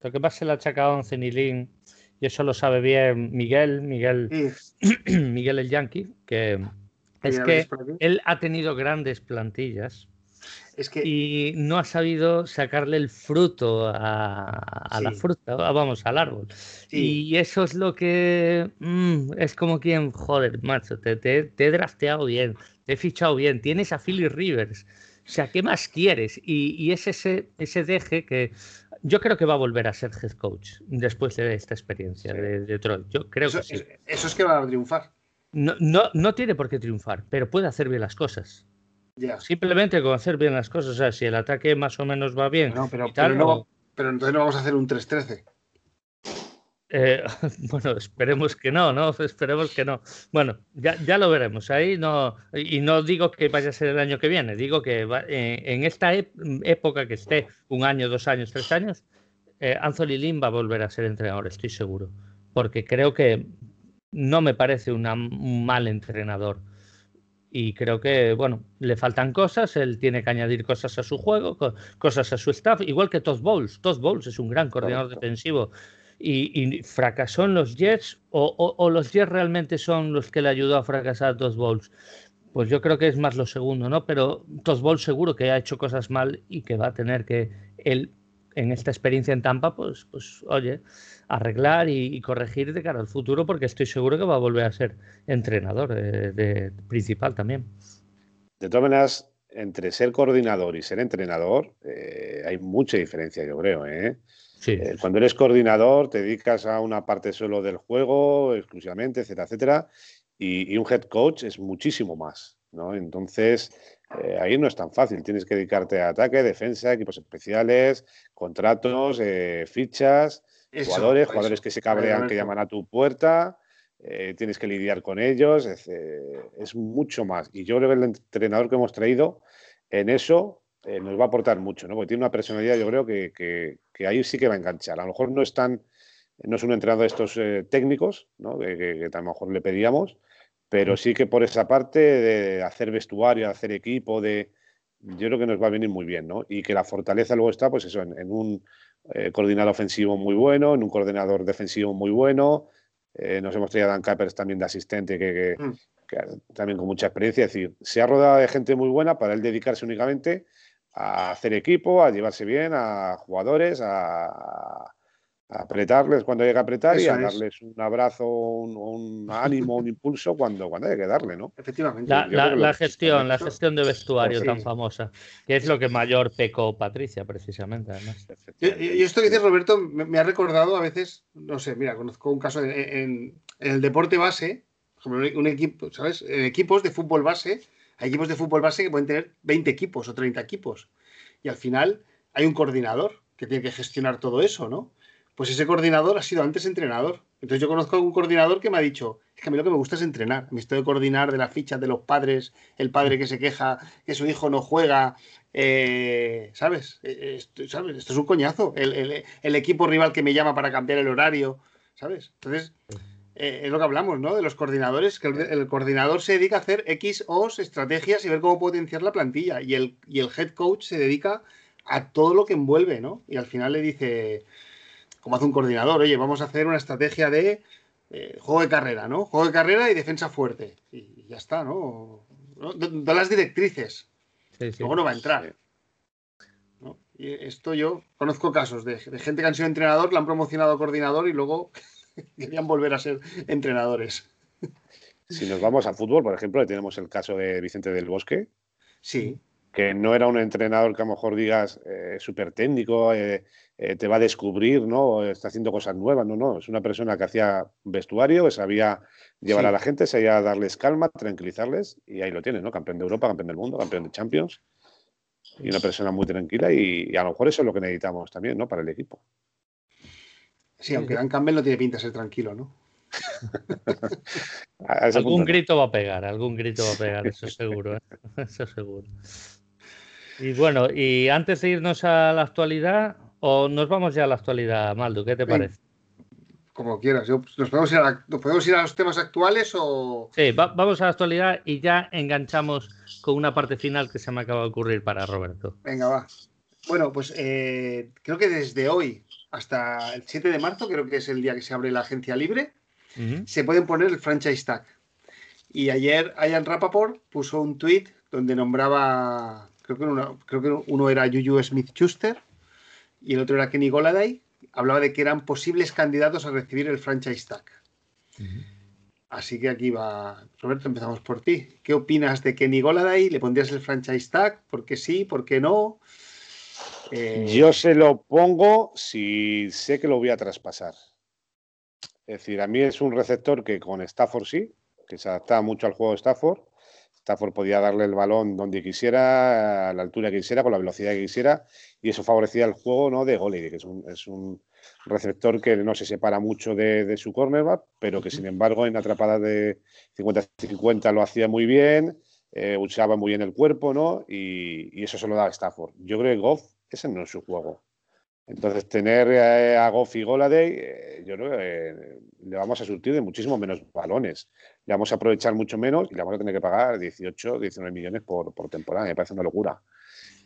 lo que pasa se le ha achacado a Anthony y eso lo sabe bien Miguel, Miguel, Miguel el Yankee, que es que él ha tenido grandes plantillas. Es que... Y no ha sabido sacarle el fruto a, la fruta, vamos, al árbol. Y eso es lo que mm, es como quien, joder, macho, te, te, he drafteado bien, te he fichado bien, tienes a Philly Rivers. O sea, ¿qué más quieres? Y, y es ese, ese deje que yo creo que va a volver a ser head coach después de esta experiencia de Detroit. Yo creo eso, que sí. Eso es que va a triunfar. No, no, no tiene por qué triunfar, pero puede hacer bien las cosas. Simplemente con hacer bien las cosas. O sea, si el ataque más o menos va bien. No, pero, no, pero entonces no vamos a hacer un 3-13. Eh, bueno, esperemos que no, ¿no? Esperemos que no. Bueno, ya, ya, lo veremos. Ahí no, y no digo que vaya a ser el año que viene, digo que eh, en esta época que esté un año, dos años, tres años, eh, Anthony Lynn va a volver a ser entrenador, estoy seguro. Porque creo que no me parece un mal entrenador. Y creo que, bueno, le faltan cosas, él tiene que añadir cosas a su juego, cosas a su staff, igual que Todd Bowles. Todd Bowles es un gran coordinador defensivo y, fracasó en los Jets o, los Jets realmente son los que le ayudó a fracasar a Todd Bowles. Pues yo creo que es más lo segundo, ¿no? Pero Todd Bowles seguro que ha hecho cosas mal y que va a tener que él en esta experiencia en Tampa, pues, pues oye, arreglar y, corregir de cara al futuro, porque estoy seguro que va a volver a ser entrenador de, principal también. De todas maneras, entre ser coordinador y ser entrenador, eh, hay mucha diferencia, yo creo. ¿eh? Eh, cuando eres coordinador, te dedicas a una parte solo del juego, exclusivamente, etcétera, etcétera. Y, un head coach es muchísimo más. ¿no? Entonces, eh, ahí no es tan fácil. Tienes que dedicarte a ataque, defensa, equipos especiales, contratos, eh, fichas, jugadores, jugadores que se cabrean, que llaman a tu puerta. tienes que lidiar con ellos. Es, es mucho más. Y yo creo que el entrenador que hemos traído en eso eh, nos va a aportar mucho, ¿no? Porque tiene una personalidad, yo creo que, ahí sí que va a enganchar. A lo mejor no es tan, no es un entrenador de estos eh, técnicos, ¿no? Que, a lo mejor le pedíamos, pero sí que por esa parte de hacer vestuario, de hacer equipo, de yo creo que nos va a venir muy bien, ¿no? Y que la fortaleza luego está, pues eso, en, un eh, coordinador ofensivo muy bueno, en un coordinador defensivo muy bueno. nos hemos traído a Dan Capers también de asistente, que, mm. que, también con mucha experiencia. Es decir, se ha rodeado de gente muy buena para él dedicarse únicamente a hacer equipo, a llevarse bien a jugadores, a, apretarles cuando haya que apretar y a darles un abrazo, un, ánimo, un impulso cuando, cuando haya que darle, ¿no? Efectivamente. La, gestión, la gestión de vestuario tan famosa, que es lo que mayor pecó Patricia, precisamente, además. Y, esto que dice Roberto me, ha recordado a veces, no sé, mira, conozco un caso en, el deporte base, por ejemplo, un equipo, ¿sabes? En equipos de fútbol base hay equipos de fútbol base que pueden tener 20 equipos o 30 equipos. Y al final hay un coordinador que tiene que gestionar todo eso, ¿no? Pues ese coordinador ha sido antes entrenador. Entonces yo conozco a un coordinador que me ha dicho, es que a mí lo que me gusta es entrenar. Me estoy de coordinar de las fichas de los padres, el padre que se queja que su hijo no juega, eh, ¿sabes? Eh, esto, ¿sabes? Esto es un coñazo. El, el, equipo rival que me llama para cambiar el horario, ¿sabes? Entonces, eh, es lo que hablamos, ¿no? De los coordinadores, que el, coordinador se dedica a hacer X, O, estrategias y ver cómo potenciar la plantilla. Y el, y el head coach se dedica a todo lo que envuelve, ¿no? Y al final le dice, como hace un coordinador, oye, vamos a hacer una estrategia de eh, juego de carrera, ¿no? Juego de carrera y defensa fuerte. Y, ya está, ¿no? Da las directrices. Luego no va a entrar. Y esto yo conozco casos de, gente que han sido entrenador, le han promocionado a coordinador y luego querían volver a ser entrenadores. Si nos vamos a fútbol, por ejemplo, tenemos el caso de Vicente del Bosque. Sí. Que no era un entrenador que a lo mejor digas eh, súper técnico, eh, eh, te va a descubrir, ¿no? Está haciendo cosas nuevas, no, no. Es una persona que hacía vestuario, que sabía llevar a la gente, sabía darles calma, tranquilizarles, y ahí lo tienes, ¿no? Campeón de Europa, campeón del mundo, campeón de Champions. Y una persona muy tranquila, y, a lo mejor eso es lo que necesitamos también, ¿no? Para el equipo. Sí, aunque Dan Campbell no tiene pinta de ser tranquilo, ¿no? algún grito va a pegar, algún grito va a pegar, eso seguro, ¿eh? eso seguro. Y bueno, y antes de irnos a la actualidad, ¿O nos vamos ya a la actualidad, Maldo? ¿Qué te parece? Como quieras. ¿nos, podemos ir a podemos ir a los temas actuales o...? Sí, vamos a la actualidad y ya enganchamos con una parte final que se me acaba de ocurrir para Roberto. Venga, va. Bueno, pues eh, creo que desde hoy hasta el 7 de marzo, creo que es el día que se abre la agencia libre, se pueden poner el franchise tag. Y ayer Ian Rapaport puso un tweet donde nombraba, creo que uno, creo que uno era Juju Smith-Schuster, y el otro era Kenny Goladay, hablaba de que eran posibles candidatos a recibir el franchise tag. Así que aquí va. Roberto, empezamos por ti. ¿Qué opinas de Kenny Goladay? ¿Le pondrías el franchise tag? ¿Por qué sí? ¿Por qué no? Eh, Yo se lo pongo si sé que lo voy a traspasar. Es decir, a mí es un receptor que con Stafford sí, que se adapta mucho al juego de Stafford. Stafford podía darle el balón donde quisiera, a la altura que quisiera, con la velocidad que quisiera, y eso favorecía el juego ¿no? de Goley, que es un, es un, receptor que no se separa mucho de, su cornerback, pero que sin embargo en atrapadas de 50-50 lo hacía muy bien, eh, usaba muy bien el cuerpo, ¿no? Y, eso se lo da Stafford. Yo creo que Goff, ese no es su juego. Entonces, tener eh, a Goff y Goladay, eh, yo creo que le vamos a surtir de muchísimo menos balones. Le vamos a aprovechar mucho menos y le vamos a tener que pagar 18, 19 millones por, por temporada. Me parece una locura.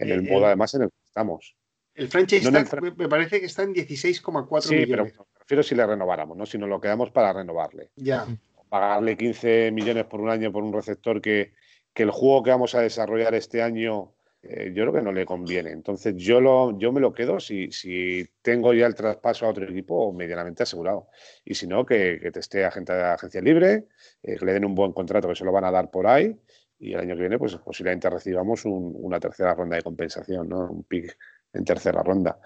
En el modo, además, en el estamos. El franchise me parece que está en 16,4 sí, millones. pero prefiero si le renováramos, ¿no? Si nos lo quedamos para renovarle. Ya. Pagarle 15 millones por un año por un receptor que, que el juego que vamos a desarrollar este año eh, yo creo que no le conviene. Entonces yo, lo, yo me lo quedo si, si tengo ya el traspaso a otro equipo medianamente asegurado. Y si no, que, que esté agente de agencia libre, eh, que le den un buen contrato que se lo van a dar por ahí y el año que viene, pues posiblemente recibamos una tercera ronda de compensación, ¿no? Un pick en tercera ronda.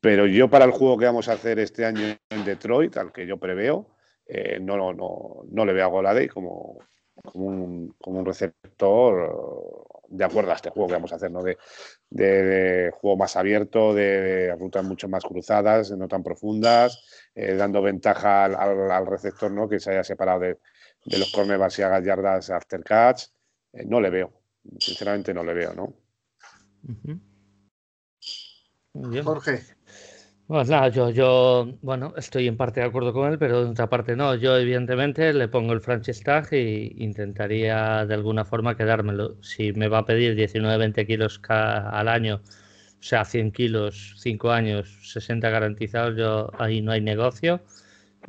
Pero yo para el juego que vamos a hacer este año en Detroit, al que yo preveo, eh, no, no, no, le veo a Golade como, como, un, como un receptor de acuerdo a este juego que vamos a hacer, ¿no? De, de, juego más abierto, de, rutas mucho más cruzadas, no tan profundas, eh, dando ventaja al, receptor, ¿no? Que se haya separado de, los cornerbacks y haga yardas after catch. Eh, no le veo. Sinceramente no le veo, ¿no? Jorge. Pues nada, yo, yo, bueno, estoy en parte de acuerdo con él, pero en otra parte no. Yo, evidentemente, le pongo el franchise tag e intentaría de alguna forma quedármelo. Si me va a pedir 19-20 kilos al año, o sea, 100 kilos, 5 años, 60 garantizados, yo ahí no hay negocio.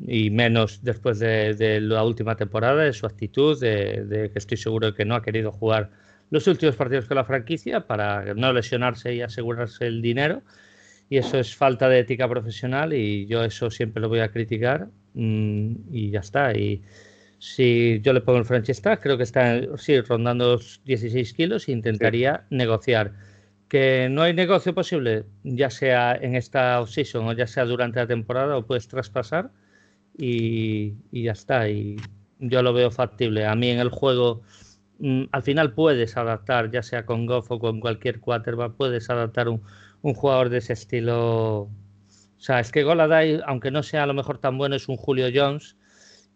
Y menos después de, la última temporada, de su actitud, de, que estoy seguro de que no ha querido jugar los últimos partidos con la franquicia para no lesionarse y asegurarse el dinero y eso es falta de ética profesional y yo eso siempre lo voy a criticar mm, y ya está. Y si yo le pongo el franchise tag, creo que está sí, rondando los 16 kilos e intentaría negociar. Que no hay negocio posible, ya sea en esta off-season o ya sea durante la temporada, o puedes traspasar y, y ya está. Y yo lo veo factible. A mí en el juego mm, al final puedes adaptar, ya sea con Goff o con cualquier quarterback, puedes adaptar un, un jugador de ese estilo. O sea, es que Goladay, aunque no sea a lo mejor tan bueno, es un Julio Jones.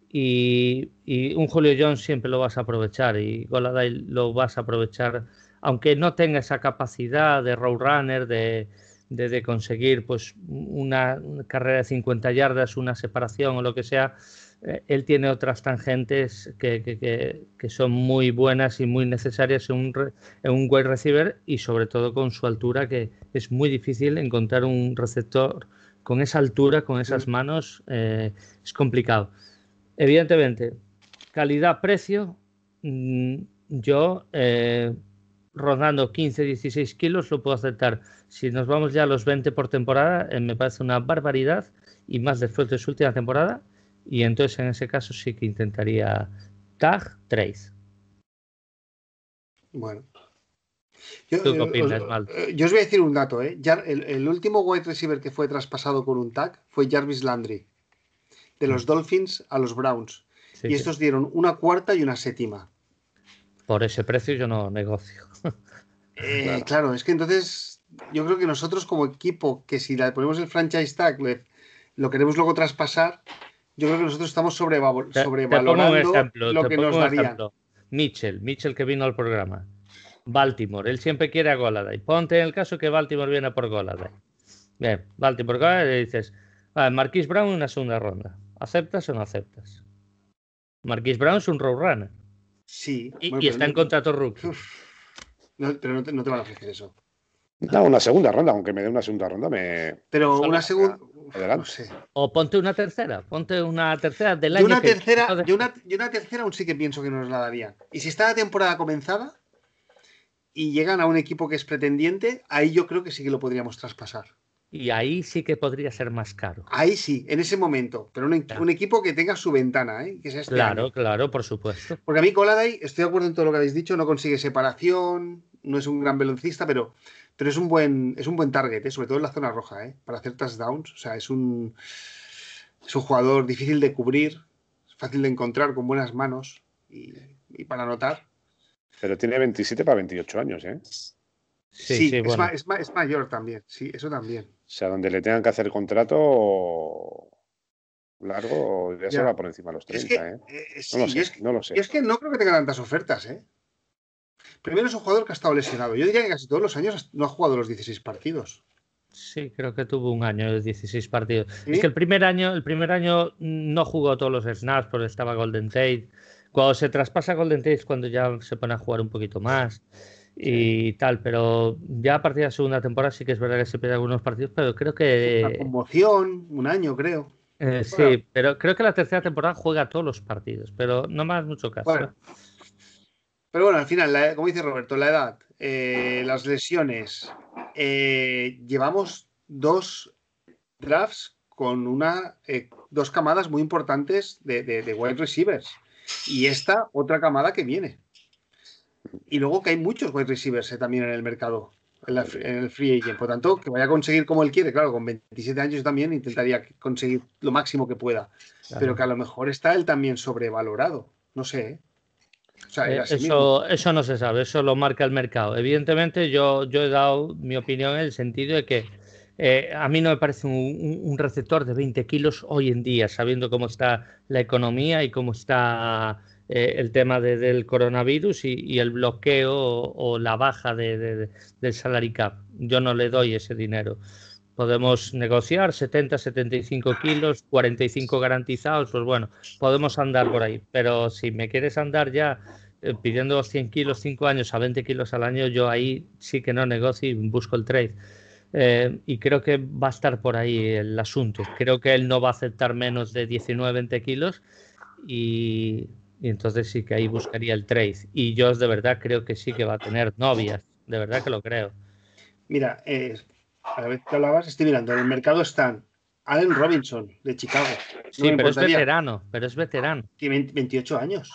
Y, un Julio Jones siempre lo vas a aprovechar. Y Goladay lo vas a aprovechar, aunque no tenga esa capacidad de roadrunner, de, de, de conseguir pues una, carrera de 50 yardas, una separación o lo que sea. Eh, él tiene otras tangentes que, son muy buenas y muy necesarias en un, en un wide receiver y sobre todo con su altura, que es muy difícil encontrar un receptor con esa altura, con esas manos, eh, es complicado. Evidentemente, calidad-precio, mm, yo eh, rondando 15-16 kilos lo puedo aceptar. Si nos vamos ya a los 20 por temporada, me parece una barbaridad y más después de su última temporada y entonces en ese caso sí que intentaría tag trace. Bueno. Yo, ¿Tú qué opinas, eh, Yo os voy a decir un dato. ¿eh? el, último wide receiver que fue traspasado con un tag fue Jarvis Landry, de los mm. Dolphins a los Browns. y estos dieron una cuarta y una séptima. Por ese precio yo no negocio. Eh, claro. es que entonces yo creo que nosotros como equipo, que si le ponemos el franchise tag, lo queremos luego traspasar, yo creo que nosotros estamos sobrevalorando lo que nos daría. Mitchell, Mitchell que vino al programa. Baltimore, él siempre quiere a Goladay. Ponte en el caso que Baltimore viene por Goladay. Bien, Baltimore le dices, vale, Marquis Brown una segunda ronda. ¿Aceptas o no aceptas? Marquis Brown es un roadrunner. Sí. Y, está en contrato rookie. pero no te, no te, van a ofrecer eso. No, una segunda ronda, aunque me dé una segunda ronda, me. Pero una segunda. O ponte una tercera, ponte una tercera del año. Una tercera, yo, una, una tercera aún sí que pienso que nos la darían. Y si está la temporada comenzada y llegan a un equipo que es pretendiente, ahí yo creo que sí que lo podríamos traspasar. Y ahí sí que podría ser más caro. Ahí sí, en ese momento. Pero un, equipo que tenga su ventana, ¿eh? que sea este Claro, claro, por supuesto. Porque a mí Coladay, estoy de acuerdo en todo lo que habéis dicho, no consigue separación, no es un gran velocista, pero pero es un buen, es un buen target, ¿eh? sobre todo en la zona roja, ¿eh? para hacer touchdowns. O sea, es un, es un jugador difícil de cubrir, fácil de encontrar, con buenas manos y, para anotar. Pero tiene 27 para 28 años, ¿eh? Sí, es, mayor también, sí, eso también. O sea, donde le tengan que hacer contrato largo, ya, se va por encima de los 30, ¿eh? ¿eh? no, lo sé, no lo sé. Y es que no creo que tenga tantas ofertas, ¿eh? Primero es un jugador que ha estado lesionado. Yo diría que casi todos los años no ha jugado los 16 partidos. Sí, creo que tuvo un año de 16 partidos. Es que el primer año, el primer año no jugó todos los snaps porque estaba Golden Tate. Cuando se traspasa Golden Tate es cuando ya se pone a jugar un poquito más y tal, pero ya a partir de la segunda temporada sí que es verdad que se pierde algunos partidos, pero creo que... Una conmoción, un año creo. Eh, sí, pero creo que la tercera temporada juega todos los partidos, pero no más mucho caso. Pero bueno, al final, como dice Roberto, la edad, eh, las lesiones. Eh, llevamos dos drafts con una eh, dos camadas muy importantes de, de, wide receivers. Y esta otra camada que viene. Y luego que hay muchos wide receivers también en el mercado, en, el free agent. Por tanto, que vaya a conseguir como él quiere. Claro, con 27 años también intentaría conseguir lo máximo que pueda. Pero que a lo mejor está él también sobrevalorado. No sé. Eh, eso, eso no se sabe, eso lo marca el mercado. Evidentemente, yo, yo he dado mi opinión en el sentido de que eh, a mí no me parece un, receptor de 20 kilos hoy en día, sabiendo cómo está la economía y cómo está eh, el tema del coronavirus y, el bloqueo o, la baja del salary cap. Yo no le doy ese dinero. Podemos negociar 70, 75 kilos, 45 garantizados, pues bueno, podemos andar por ahí. Pero si me quieres andar ya eh, pidiendo 100 kilos, 5 años a 20 kilos al año, yo ahí sí que no negocio y busco el trade. Eh, y creo que va a estar por ahí el asunto. Creo que él no va a aceptar menos de 19, 20 kilos y, entonces sí que ahí buscaría el trade. Y yo de verdad creo que sí que va a tener novias, de verdad que lo creo. Mira, eh, a la vez que hablabas, estoy mirando, en el mercado están Allen Robinson, de Chicago. sí, pero es veterano, pero es veterano. Tiene 28 años.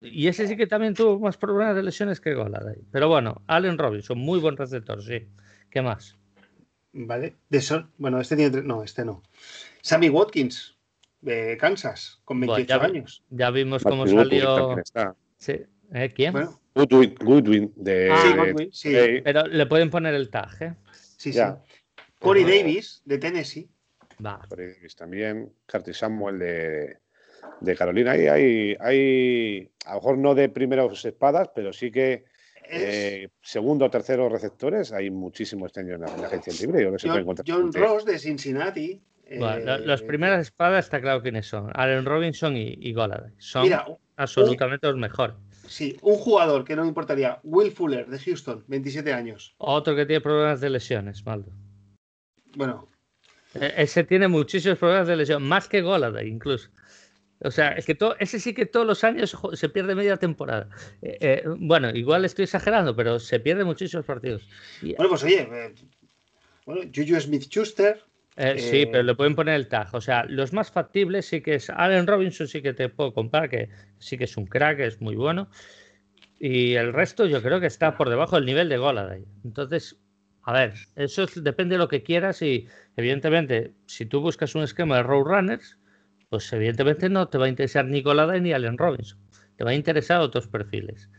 Y ese sí que también tuvo más problemas de lesiones que Goladay. Pero bueno, Allen Robinson, muy buen receptor, sí. ¿Qué más? Vale. De son, bueno, este tiene. No, este no. Sammy Watkins, de Kansas, con 28 años. Ya vimos cómo salió. Sí. ¿Eh? ¿Quién? Goodwin, de. Ah, sí, Pero le pueden poner el tag, ¿eh? Sí, sí. Corey Davis, de Tennessee. Va. Corey Davis también. Curtis Samuel de, de Carolina. Ahí hay, hay, a lo mejor no de primeros espadas, pero sí que eh, segundo o tercero receptores. Hay muchísimos este años en la, agencia libre. John, Ross de Cincinnati. Bueno, las primeras espadas está claro quiénes son. Allen Robinson y, y Son absolutamente los mejores. Sí, un jugador que no me importaría, Will Fuller de Houston, 27 años. Otro que tiene problemas de lesiones, Maldo. Bueno. E, ese tiene muchísimos problemas de lesión, más que Golada incluso. O sea, es que todo, ese sí que todos los años se pierde media temporada. Eh, eh, bueno, igual estoy exagerando, pero se pierde muchísimos partidos. Bueno, pues oye, eh, bueno, Juju Smith Schuster. Sí, pero le pueden poner el tag. O sea, los más factibles sí que es Allen Robinson, sí que te puedo comprar, que sí que es un crack, es muy bueno. Y el resto yo creo que está por debajo del nivel de Goladay. Entonces, a ver, eso depende de lo que quieras y evidentemente, si tú buscas un esquema de Roadrunners, pues evidentemente no te va a interesar ni Golada ni Allen Robinson. Te va a interesar otros perfiles.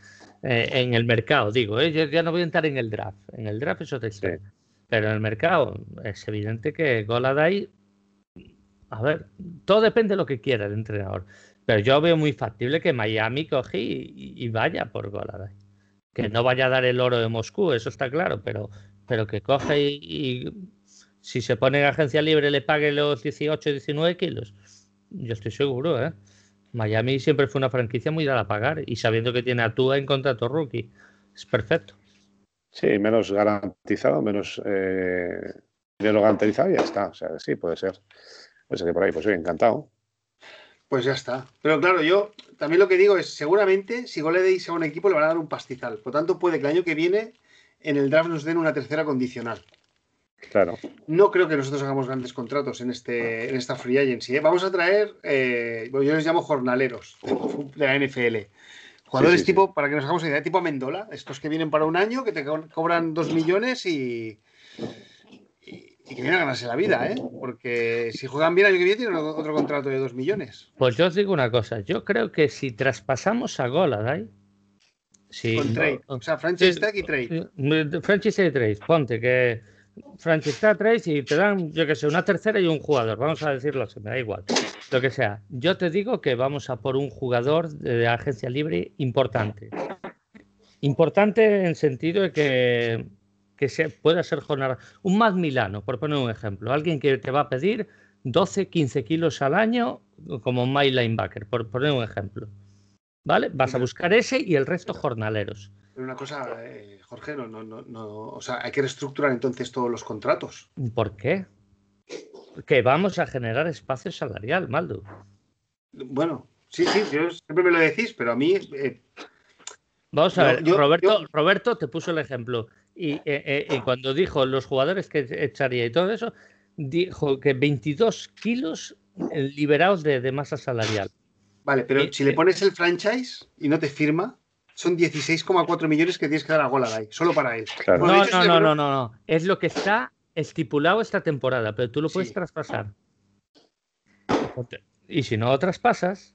Eh, en el mercado, digo, ¿eh? ya no voy a entrar en el draft. En el draft es otra historia. Pero en el mercado es evidente que Goladay, a ver, todo depende de lo que quiera el entrenador. Pero yo veo muy factible que Miami coge y, vaya por Goladay. Que no vaya a dar el oro de Moscú, eso está claro, pero, pero que coge y, y si se pone en agencia libre le pague los 18, 19 kilos yo estoy seguro, ¿eh? Miami siempre fue una franquicia muy dada a pagar y sabiendo que tiene a Tua en contrato rookie, es perfecto. Sí, menos garantizado, menos eh, dinero garantizado y ya está. O sea, sí, puede ser. Puede ser que por ahí, pues sí, encantado. Pues ya está. Pero claro, yo también lo que digo es, seguramente, si Goledey sea un equipo, le van a dar un pastizal. Por tanto, puede que el año que viene en el draft nos den una tercera condicional. Claro. No creo que nosotros hagamos grandes contratos en, este, en esta free agency. ¿eh? Vamos a traer, eh, yo les llamo jornaleros de la NFL. Jugadores tipo, para que nos hagamos idea, tipo Mendola, estos que vienen para un año, que te cobran dos millones y, y, que vienen a ganarse la vida, ¿eh? Porque si juegan bien el año que viene tienen otro contrato de dos millones. Pues yo os digo una cosa, yo creo que si traspasamos a Goladai, si, Con trade, o sea, franchise tag y trade. Franchise y trade, ponte que franchise Trace y te dan, yo que sé, una tercera y un jugador. Vamos a decirlo así, me da igual. Lo que sea. Yo te digo que vamos a por un jugador de agencia libre importante. Importante en sentido de que, que se pueda ser jornada. Un Mad Milano, por poner un ejemplo. Alguien que te va a pedir 12, 15 kilos al año como my linebacker, por poner un ejemplo. ¿Vale? Vas a buscar ese y el resto jornaleros una cosa, eh, Jorge, no, no, no, o sea, hay que reestructurar entonces todos los contratos. ¿Por qué? Que vamos a generar espacio salarial, Maldo. Bueno, sí, sí, yo siempre me lo decís, pero a mí. Eh, vamos a ver, Roberto, Roberto te puso el ejemplo. Y, eh, cuando dijo los jugadores que echaría y todo eso, dijo que 22 kilos liberados de, de masa salarial. Vale, pero si le pones el franchise y no te firma, son 16,4 millones que tienes que dar a Goladai, solo para él. no, no, no, no, no, Es lo que está estipulado esta temporada, pero tú lo puedes traspasar. Y si no lo traspasas,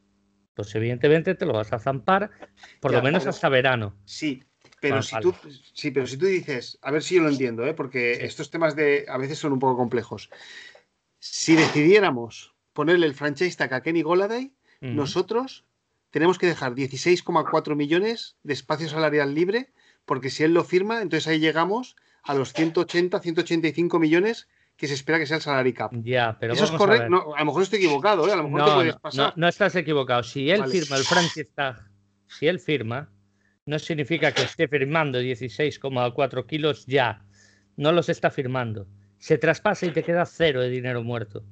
pues evidentemente te lo vas a zampar, por lo menos hasta verano. Sí, pero si tú, sí, pero si tú dices, a ver si yo lo entiendo, ¿eh? porque estos temas de a veces son un poco complejos. Si decidiéramos ponerle el franchise tag a Kenny Goladay, nosotros tenemos que dejar 16,4 millones de espacio salarial libre, porque si él lo firma, entonces ahí llegamos a los 180, 185 millones que se espera que sea el salary cap. Ya, pero Eso es correcto. A, lo mejor estoy equivocado, ¿eh? a lo mejor no, te puedes pasar. No, estás equivocado. Si él firma el tag, si él firma, no significa que esté firmando 16,4 kilos ya. No los está firmando. Se traspasa y te queda cero de dinero muerto.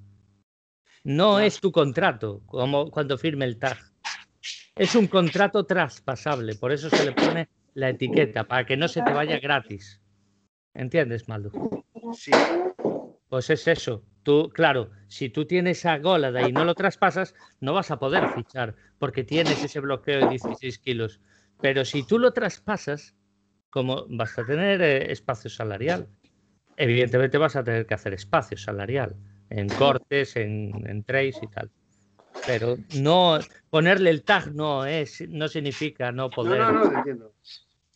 No es tu contrato, como cuando firme el tag. Es un contrato traspasable, por eso se le pone la etiqueta, para que no se te vaya gratis. ¿Entiendes, Maldo? Sí. Pues es eso. Tú, claro, si tú tienes a Golada y no lo traspasas, no vas a poder fichar, porque tienes ese bloqueo de 16 kilos. Pero si tú lo traspasas, como vas a tener eh, espacio salarial, evidentemente vas a tener que hacer espacio salarial en cortes, en, en trades y tal pero no ponerle el tag no es no significa no poder. No, no, no, entiendo.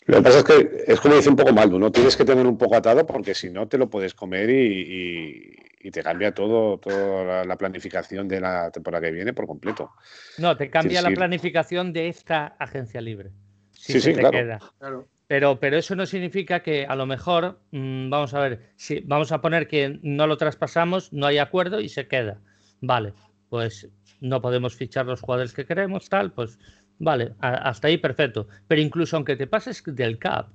Lo que pasa es que es como dice un poco Maldo, no tienes que tener un poco atado porque si no te lo puedes comer y, te cambia todo, toda la planificación de la temporada que viene por completo. No, te cambia la planificación de esta agencia libre. sí, sí, claro. Pero, pero eso no significa que a lo mejor, mm, vamos a ver, si vamos a poner que no lo traspasamos, no hay acuerdo y se queda. Vale, pues no podemos fichar los jugadores que queremos, tal, pues vale, hasta ahí perfecto. Pero incluso aunque te pases del cap,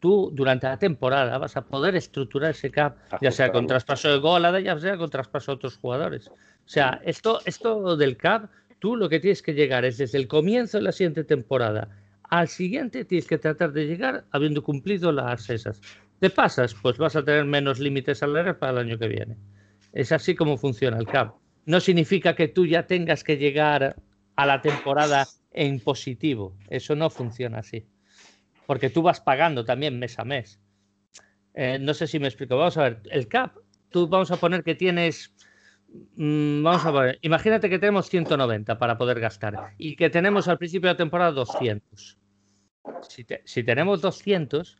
tú durante la temporada vas a poder estructurar ese cap, ya sea con traspaso de Golada, ya sea con traspaso de otros jugadores. O sea, esto, esto del cap, tú lo que tienes que llegar es desde el comienzo de la siguiente temporada al siguiente tienes que tratar de llegar habiendo cumplido las esas. Te pasas, pues vas a tener menos límites salariales para el año que viene. Es así como funciona el CAP. No significa que tú ya tengas que llegar a la temporada en positivo. Eso no funciona así. Porque tú vas pagando también mes a mes. Eh, no sé si me explico. Vamos a ver, el CAP, tú vamos a poner que tienes Mm, vamos a ver, imagínate que tenemos 190 para poder gastar y que tenemos al principio de la temporada 200. Si, tenemos 200,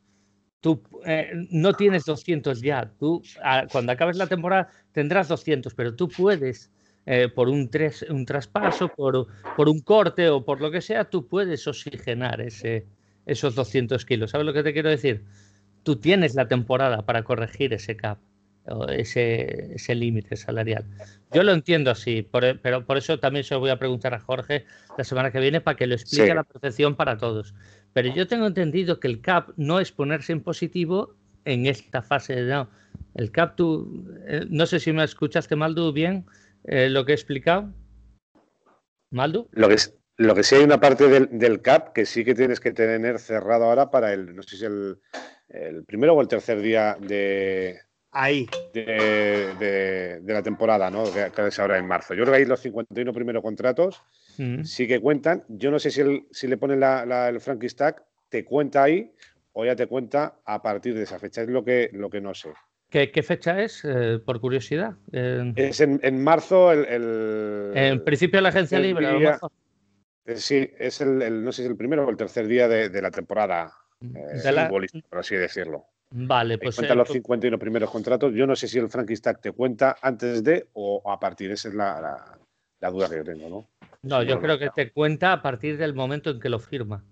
tú eh, no tienes 200 ya. Tú, cuando acabes la temporada, tendrás 200, pero tú puedes, eh, por un, un traspaso, por, por, un corte o por lo que sea, tú puedes oxigenar ese, esos 200 kilos. ¿Sabes lo que te quiero decir? Tú tienes la temporada para corregir ese cap ese, ese límite salarial. Yo lo entiendo así, pero por eso también se lo voy a preguntar a Jorge la semana que viene para que lo explique a la perfección para todos. Pero yo tengo entendido que el CAP no es ponerse en positivo en esta fase de no. El CAP, tú, eh, no sé si me escuchaste, Maldu, bien eh, lo que he explicado. Maldu. Lo que, lo que sí hay una parte del, del, CAP que sí que tienes que tener cerrado ahora para el, no sé si el, el primero o el tercer día de, ahí. De, la temporada, ¿no? Que, es ahora en marzo. Yo creo que ahí los 51 primeros contratos mm. sí que cuentan. Yo no sé si, si le ponen la, el Frankie Stack, te cuenta ahí o ya te cuenta a partir de esa fecha. Es lo que, lo que no sé. ¿Qué, fecha es, eh, por curiosidad? Es en, marzo el, En principio la agencia libre. Eh, sí, es el, no sé si es el primero o el tercer día de, la temporada mm. eh, por así decirlo. Vale, pues. Cuenta los 51 primeros contratos. Yo no sé si el Frankie Stack te cuenta antes de o a partir. Esa es la, duda que yo tengo, ¿no? No, yo creo que te cuenta a partir del momento en que lo firma.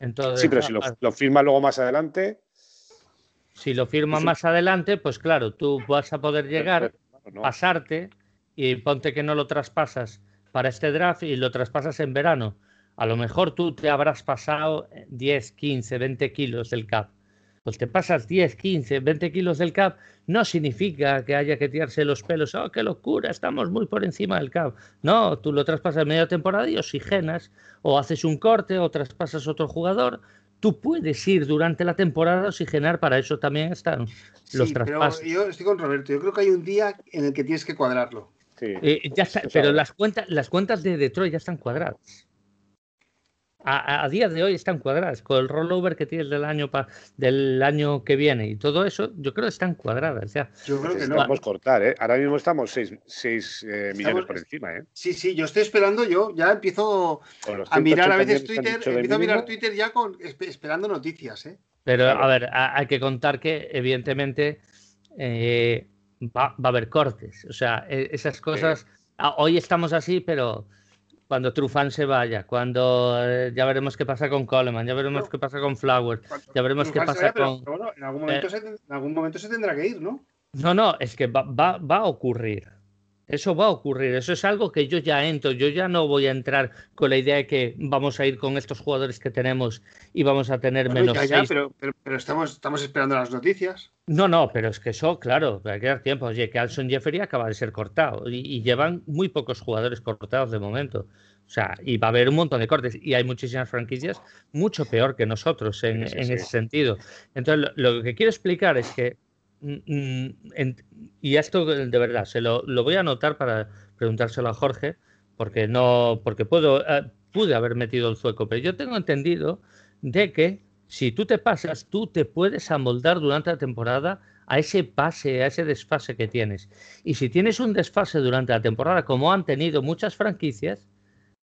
Entonces, sí, pero si lo, firma luego más adelante. Si lo firma más adelante, pues claro, tú vas a poder llegar, pasarte y ponte que no lo traspasas para este draft y lo traspasas en verano. A lo mejor tú te habrás pasado 10, 15, 20 kilos del cap pues te pasas 10, 15, 20 kilos del CAP, no significa que haya que tirarse los pelos, oh, qué locura, estamos muy por encima del CAP. No, tú lo traspasas media temporada y oxigenas, o haces un corte o traspasas otro jugador. Tú puedes ir durante la temporada a oxigenar, para eso también están los traspasos. Pero yo estoy con Roberto, yo creo que hay un día en el que tienes que cuadrarlo. Eh, ya pero las cuentas, las cuentas de Detroit ya están cuadradas a, día de hoy están cuadradas. Con el rollover que tienes del año, del año que viene y todo eso, yo creo que están cuadradas. Ya. Yo creo que no. Vamos a cortar, ¿eh? Ahora mismo estamos 6 eh, millones por encima, ¿eh? Sí, sí, yo estoy esperando, yo ya empiezo a mirar a veces Twitter, empiezo a mirar Twitter ya con, esperando noticias, ¿eh? Pero, a ver, hay que contar que, evidentemente, eh, va, va, a haber cortes. O sea, e, esas cosas. Hoy estamos así, pero cuando Trufan se vaya, cuando eh, ya veremos qué pasa con Coleman, ya veremos qué pasa con Flowers, ya veremos qué pasa con. en, algún momento eh, se, en algún momento se tendrá que ir, ¿no? No, no, es que va, va a ocurrir. Eso va a ocurrir, eso es algo que yo ya entro, yo ya no voy a entrar con la idea de que vamos a ir con estos jugadores que tenemos y vamos a tener menos. Ya, pero, pero, estamos, estamos esperando las noticias. No, no, pero es que eso, claro, hay que dar tiempo. Oye, que Alson Jeffery acaba de ser cortado y, llevan muy pocos jugadores cortados de momento. O sea, y va a haber un montón de cortes y hay muchísimas franquicias mucho peor que nosotros en, ese sentido. Entonces, lo que quiero explicar es que y esto de verdad, se lo, voy a anotar para preguntárselo a Jorge, porque no, porque puedo, eh, pude haber metido el zueco, pero yo tengo entendido de que si tú te pasas, tú te puedes amoldar durante la temporada a ese pase, a ese desfase que tienes. Y si tienes un desfase durante la temporada, como han tenido muchas franquicias,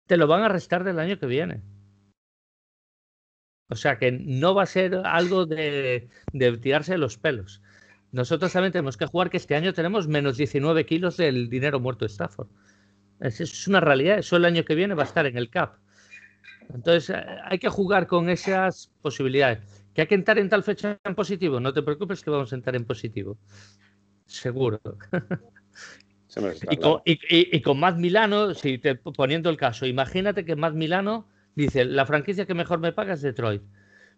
te lo van a restar del año que viene. O sea que no va a ser algo de, de tirarse los pelos. Nosotros también tenemos que jugar que este año tenemos menos 19 kilos del dinero muerto de Stafford. Es, es una realidad. Eso el año que viene va a estar en el CAP. Entonces eh, hay que jugar con esas posibilidades. ¿Que hay que entrar en tal fecha en positivo? No te preocupes que vamos a entrar en positivo. Seguro. y, con, y, con, Matt Milano, si te, poniendo el caso, imagínate que Matt Milano dice, la franquicia que mejor me paga es Detroit,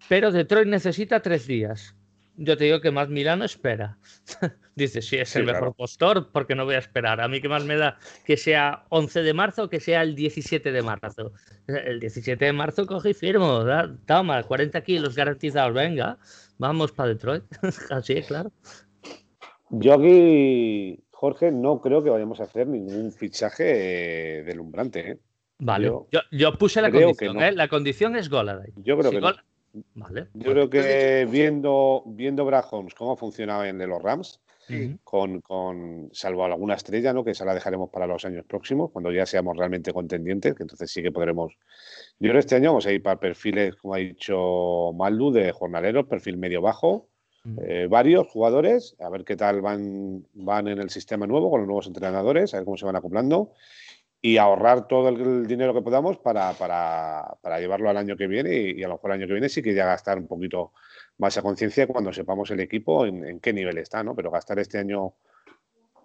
pero Detroit necesita tres días yo te digo que más Milano espera. Dice, si es el mejor postor, porque no voy a esperar. A mí que más me da que sea 11 de marzo o que sea el 17 de marzo. El 17 de marzo coge y firmo. Toma, 40 kilos garantizados. Venga, vamos para Detroit. Así, claro. Yo aquí, Jorge, no creo que vayamos a hacer ningún fichaje delumbrante. ¿eh? Vale, yo, puse la condición. ¿eh? La condición es Goladay. Yo creo que no. Yo creo que viendo, viendo Brad Holmes cómo funcionaba en los Rams, con, con, salvo alguna estrella, ¿no? que esa la dejaremos para los años próximos, cuando ya seamos realmente contendientes, que entonces sí que podremos. Yo creo este año vamos a ir para perfiles, como ha dicho Maldu, de jornaleros, perfil medio-bajo, eh, varios jugadores, a ver qué tal van, van en el sistema nuevo con los nuevos entrenadores, a ver cómo se van acoplando y ahorrar todo el, dinero que podamos para, para, para, llevarlo al año que viene y, a lo mejor el año que viene sí que ya gastar un poquito más a conciencia cuando sepamos el equipo en, qué nivel está, ¿no? Pero gastar este año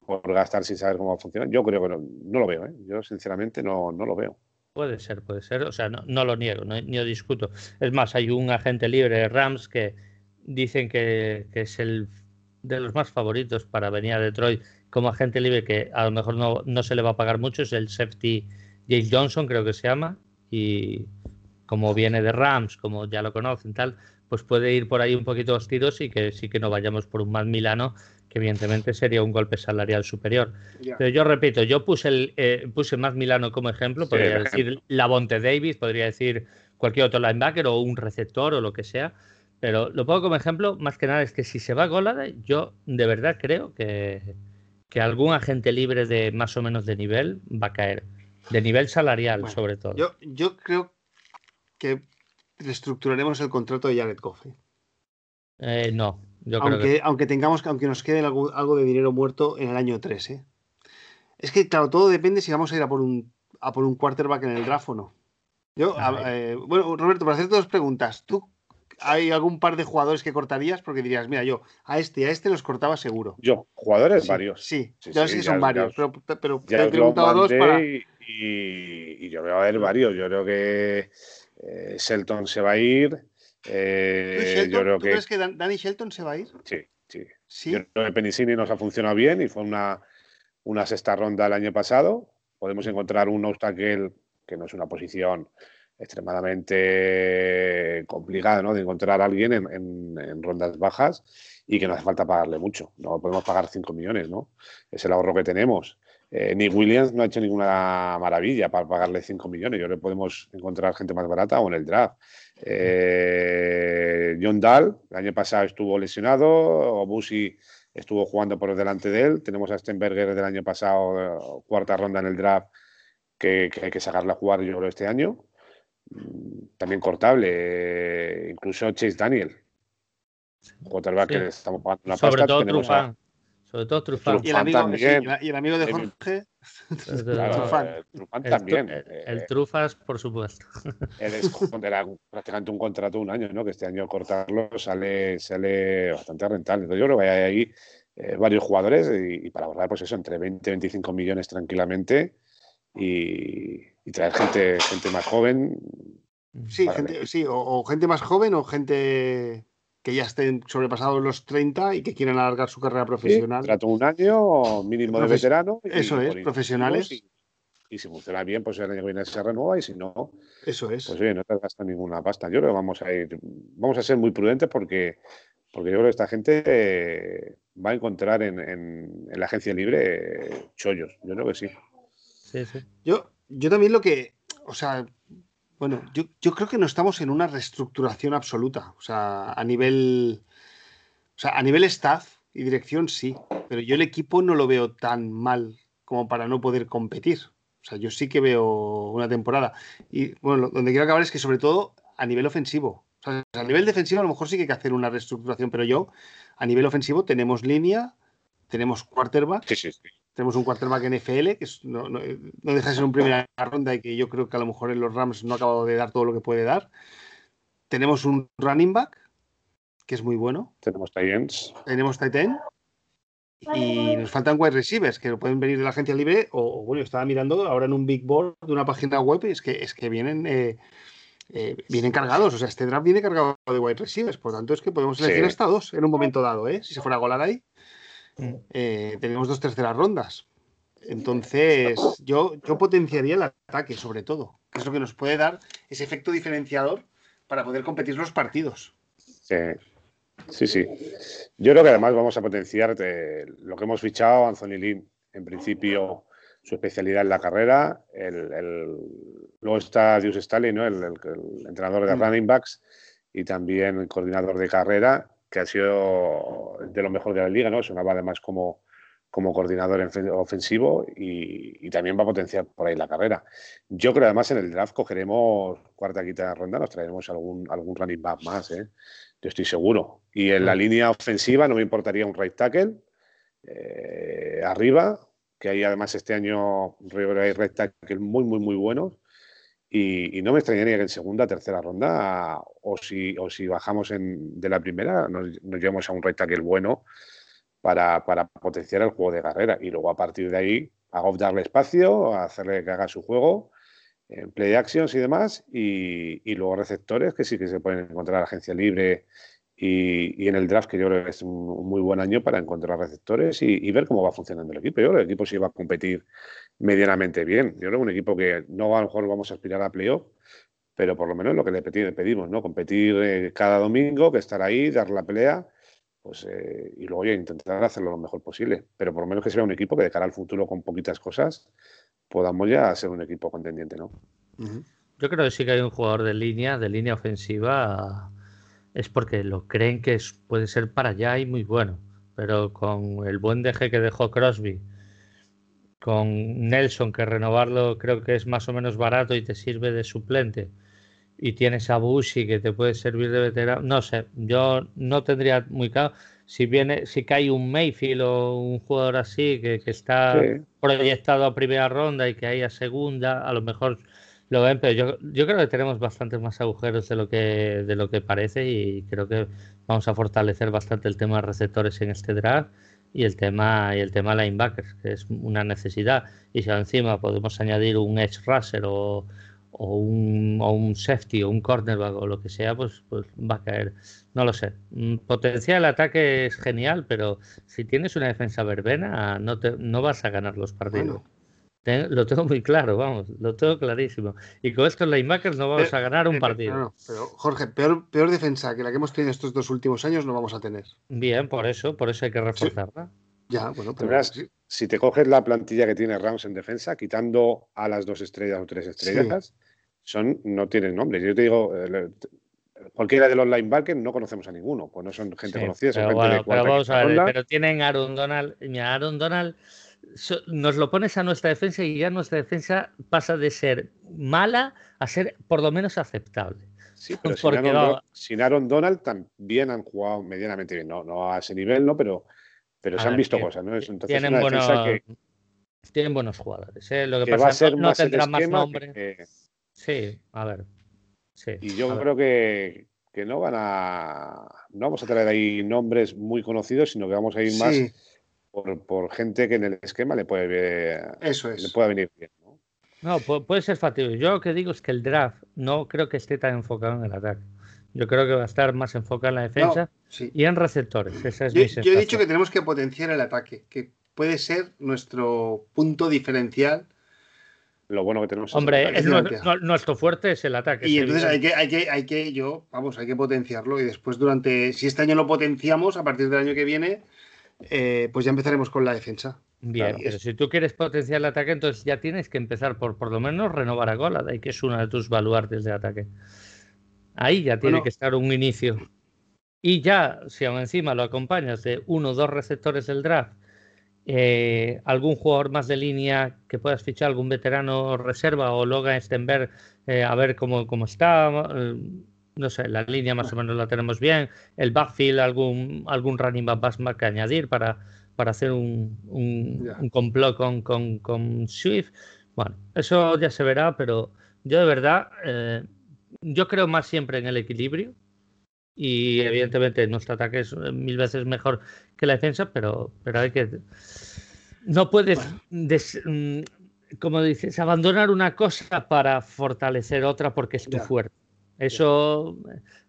por gastar sin saber cómo va a funcionar, yo creo que no, lo veo, ¿eh? Yo sinceramente no, no, lo veo. Puede ser, puede ser, o sea, no, no lo niego, no, ni lo discuto. Es más, hay un agente libre de Rams que dicen que, que es el de los más favoritos para venir a Detroit como agente libre, que a lo mejor no, no se le va a pagar mucho, es el safety James Johnson, creo que se llama, y como viene de Rams, como ya lo conocen, tal, pues puede ir por ahí un poquito los tiros y que sí que no vayamos por un más Milano, que evidentemente sería un golpe salarial superior. Pero yo repito, yo puse el eh, puse más Milano como ejemplo, podría decir Lavonte Davis, podría decir cualquier otro linebacker o un receptor o lo que sea, pero lo pongo como ejemplo, más que nada es que si se va Golada, yo de verdad creo que, que algún agente libre de más o menos de nivel va a caer. De nivel salarial, sobre todo. Yo, yo creo que reestructuraremos el contrato de Jared Goff. Eh, no, yo aunque, creo que... aunque tengamos, aunque nos quede algo, de dinero muerto en el año 3, ¿eh? Es que, claro, todo depende si vamos a ir a por un, a por un quarterback en el draft o no. Yo, eh, bueno, Roberto, para hacerte dos preguntas. ¿Tú hay algún par de jugadores que cortarías porque dirías, mira, yo a este y a este los cortaba seguro. Yo, jugadores varios. Sí, ya sé que son varios, pero, pero te he preguntado dos para. Y, yo veo a ver varios. Yo creo que eh, Shelton se va a ir. Eh, yo creo ¿tú crees que Danny Shelton se va a ir? Sí, sí. ¿Sí? Yo creo que Penicini nos ha funcionado bien y fue una, una sexta ronda el año pasado. Podemos encontrar un obstacle que no es una posición extremadamente complicado ¿no? de encontrar a alguien en, rondas bajas y que no hace falta pagarle mucho. No podemos pagar 5 millones, ¿no? Es el ahorro que tenemos. Eh, ni Williams no ha hecho ninguna maravilla para pagarle 5 millones. Yo le podemos encontrar gente más barata o en el draft. Eh, John Dahl, el año pasado estuvo lesionado, Obusi estuvo jugando por delante de él. Tenemos a Stenberger del año pasado, cuarta ronda en el draft, que, que hay que sacarla a jugar yo creo este año también cortable, eh, incluso Chase Daniel. Quarterback que estamos pagando una Sobre Todo Trufán. Sobre todo Trufán. Y el, y el amigo de Jorge. Trufán. El, también. El, eh, Trufas, por supuesto. Él es, era prácticamente un contrato de un año, ¿no? Que este año cortarlo sale, sale bastante rentable. Entonces yo creo que hay ahí eh, varios jugadores y, para ahorrar, pues eso, entre 20 y 25 millones tranquilamente. Y, y traer gente, gente más joven. Sí, gente, sí o, gente más joven o gente que ya estén sobrepasados los 30 y que quieran alargar su carrera profesional. trato un año mínimo de veterano. Eso es, profesionales. Y, si funciona bien, pues el año que viene se renueva y si no, eso es. Pues oye, no te gastas ninguna pasta. Yo creo que vamos a ir, vamos a ser muy prudentes porque, porque yo creo que esta gente eh, va a encontrar en, en, la agencia libre chollos. Yo creo que sí. Sí, sí. Yo, yo también lo que, o sea, bueno, yo, yo, creo que no estamos en una reestructuración absoluta. O sea, a nivel, o sea, a nivel staff y dirección sí, pero yo el equipo no lo veo tan mal como para no poder competir. O sea, yo sí que veo una temporada. Y bueno, donde quiero acabar es que sobre todo a nivel ofensivo. O sea, a nivel defensivo a lo mejor sí que hay que hacer una reestructuración, pero yo a nivel ofensivo tenemos línea, tenemos quarterback. Sí, sí, sí Tenemos un quarterback NFL, que no, no, deja de ser un primera ronda y que yo creo que a lo mejor en los Rams no ha acabado de dar todo lo que puede dar. Tenemos un running back, que es muy bueno. Tenemos Titans. Tenemos Titan. Y nos faltan wide receivers que pueden venir de la agencia libre o, bueno, estaba mirando ahora en un big board de una página web y es que, es que vienen, eh, eh, vienen cargados. O sea, este draft viene cargado de wide receivers. Por lo tanto, es que podemos elegir hasta dos en un momento dado, ¿eh? Si se fuera a golar ahí. Eh, tenemos dos terceras rondas. Entonces, yo, yo potenciaría el ataque, sobre todo, que es lo que nos puede dar ese efecto diferenciador para poder competir los partidos. Sí, Sí, sí. Yo creo que además vamos a potenciar eh, lo que hemos fichado, Anthony Lynn, en principio su especialidad en la carrera, el, luego está Dios Stalin, ¿no? el, entrenador de mm. running backs y también el coordinador de carrera, que ha sido de lo mejor de la liga, ¿no? Sonaba además como, como coordinador ofensivo y, también va a potenciar por ahí la carrera. Yo creo además en el draft cogeremos cuarta quinta de ronda, nos traeremos algún, algún running back más, ¿eh? yo estoy seguro. Y en la línea ofensiva no me importaría un right tackle eh, arriba, que hay además este año hay right tackle muy, muy, muy buenos. Y, no me extrañaría que en segunda, tercera ronda, o si, o si bajamos de la primera, nos, llevemos a un tackle bueno para, potenciar el juego de carrera. Y luego a partir de ahí, a darle espacio, a hacerle que haga su juego en play actions y demás, y, luego receptores que sí que se pueden encontrar en agencia libre y, en el draft, que yo creo que es un, muy buen año para encontrar receptores y, ver cómo va funcionando el equipo. Yo creo que el equipo sí va a competir medianamente bien. Yo creo que un equipo que no a lo mejor vamos a aspirar a playoff, pero por lo menos lo que le pedimos, ¿no? Competir eh, cada domingo, que estar ahí, dar la pelea, pues eh, y luego ya intentar hacerlo lo mejor posible. Pero por lo menos que sea un equipo que de cara al futuro con poquitas cosas podamos ya ser un equipo contendiente, ¿no? Yo creo que sí que hay un jugador de línea, de línea ofensiva, es porque lo creen que puede ser para allá y muy bueno. Pero con el buen deje que dejó Crosby, con Nelson, que renovarlo creo que es más o menos barato y te sirve de suplente, y tienes a Bushi que te puede servir de veterano, no sé, yo no tendría muy claro si viene, si cae un Mayfield o un jugador así que, está proyectado a primera ronda y que hay a segunda, a lo mejor lo ven, pero yo, yo creo que tenemos bastantes más agujeros de lo que de lo que parece y creo que vamos a fortalecer bastante el tema de receptores en este draft y el tema y el tema linebackers, que es una necesidad. Y si encima podemos añadir un edge rusher o, o un, o un safety o un cornerback o lo que sea, pues, pues va a caer. No lo sé. Mm, potencial ataque es genial, pero si tienes una defensa verbena, no, te, no vas a ganar los partidos. Lo tengo muy claro, vamos, lo tengo clarísimo. Y con estos linebackers no vamos a ganar un partido. pero Jorge, peor, peor defensa que la que hemos tenido estos dos últimos años no vamos a tener. Bien, por eso, por eso hay que reforzarla. Ya, bueno, pero. si te coges la plantilla que tiene Rams en defensa, quitando a las dos estrellas o tres estrellas, son, no tienen nombre. Yo te digo, eh, cualquiera de los linebackers no conocemos a ninguno, pues no son gente conocida, son pero gente de pero vamos a ver, pero tienen Aaron Donald, mira, Aaron Donald nos lo pones a nuestra defensa y ya nuestra defensa pasa de ser mala a ser por lo menos aceptable. Sí, pero sin Aaron, Donald también han jugado medianamente bien, no, no a ese nivel, ¿no? Pero, pero se han visto cosas, ¿no? Entonces, tienen, buenos, tienen buenos jugadores. ¿eh? Lo que, pasa es que no, tendrán más nombre. Sí, a ver. y yo creo que, no van a. No vamos a traer ahí nombres muy conocidos, sino que vamos a ir más por, gente que en el esquema le puede, Eso es. le pueda venir bien. ¿no? puede ser factible. Yo lo que digo es que el draft no creo que esté tan enfocado en el ataque. Yo creo que va a estar más enfocado en la defensa y en receptores. yo he dicho que tenemos que potenciar el ataque, que puede ser nuestro punto diferencial lo bueno que tenemos. Hombre, es nuestro, fuerte es el ataque. Y entonces hay que, hay que, hay que, yo, vamos, hay que potenciarlo y después durante, si este año lo potenciamos, a partir del año que viene, eh, pues ya empezaremos con la defensa. Bien, pero si tú quieres potenciar el ataque, entonces ya tienes que empezar por por lo menos renovar a Golada, que es uno de tus baluartes de ataque. Ahí ya tiene que estar un inicio. Y ya, si aún encima lo acompañas de uno o dos receptores del draft eh, algún jugador más de línea que puedas fichar, algún veterano reserva o Logan Stenberg, eh, a ver cómo, cómo está. Eh, no sé, la línea más o menos la tenemos bien. El backfield, algún, algún running back más que añadir para, para hacer un, un, complot con, con, Swift. Bueno, eso ya se verá, pero yo de verdad, eh, yo creo más siempre en el equilibrio y evidentemente nuestro ataque es mil veces mejor que la defensa, pero, pero hay que... No puedes, mm, como dices, abandonar una cosa para fortalecer otra porque es tu fuerte. Eso,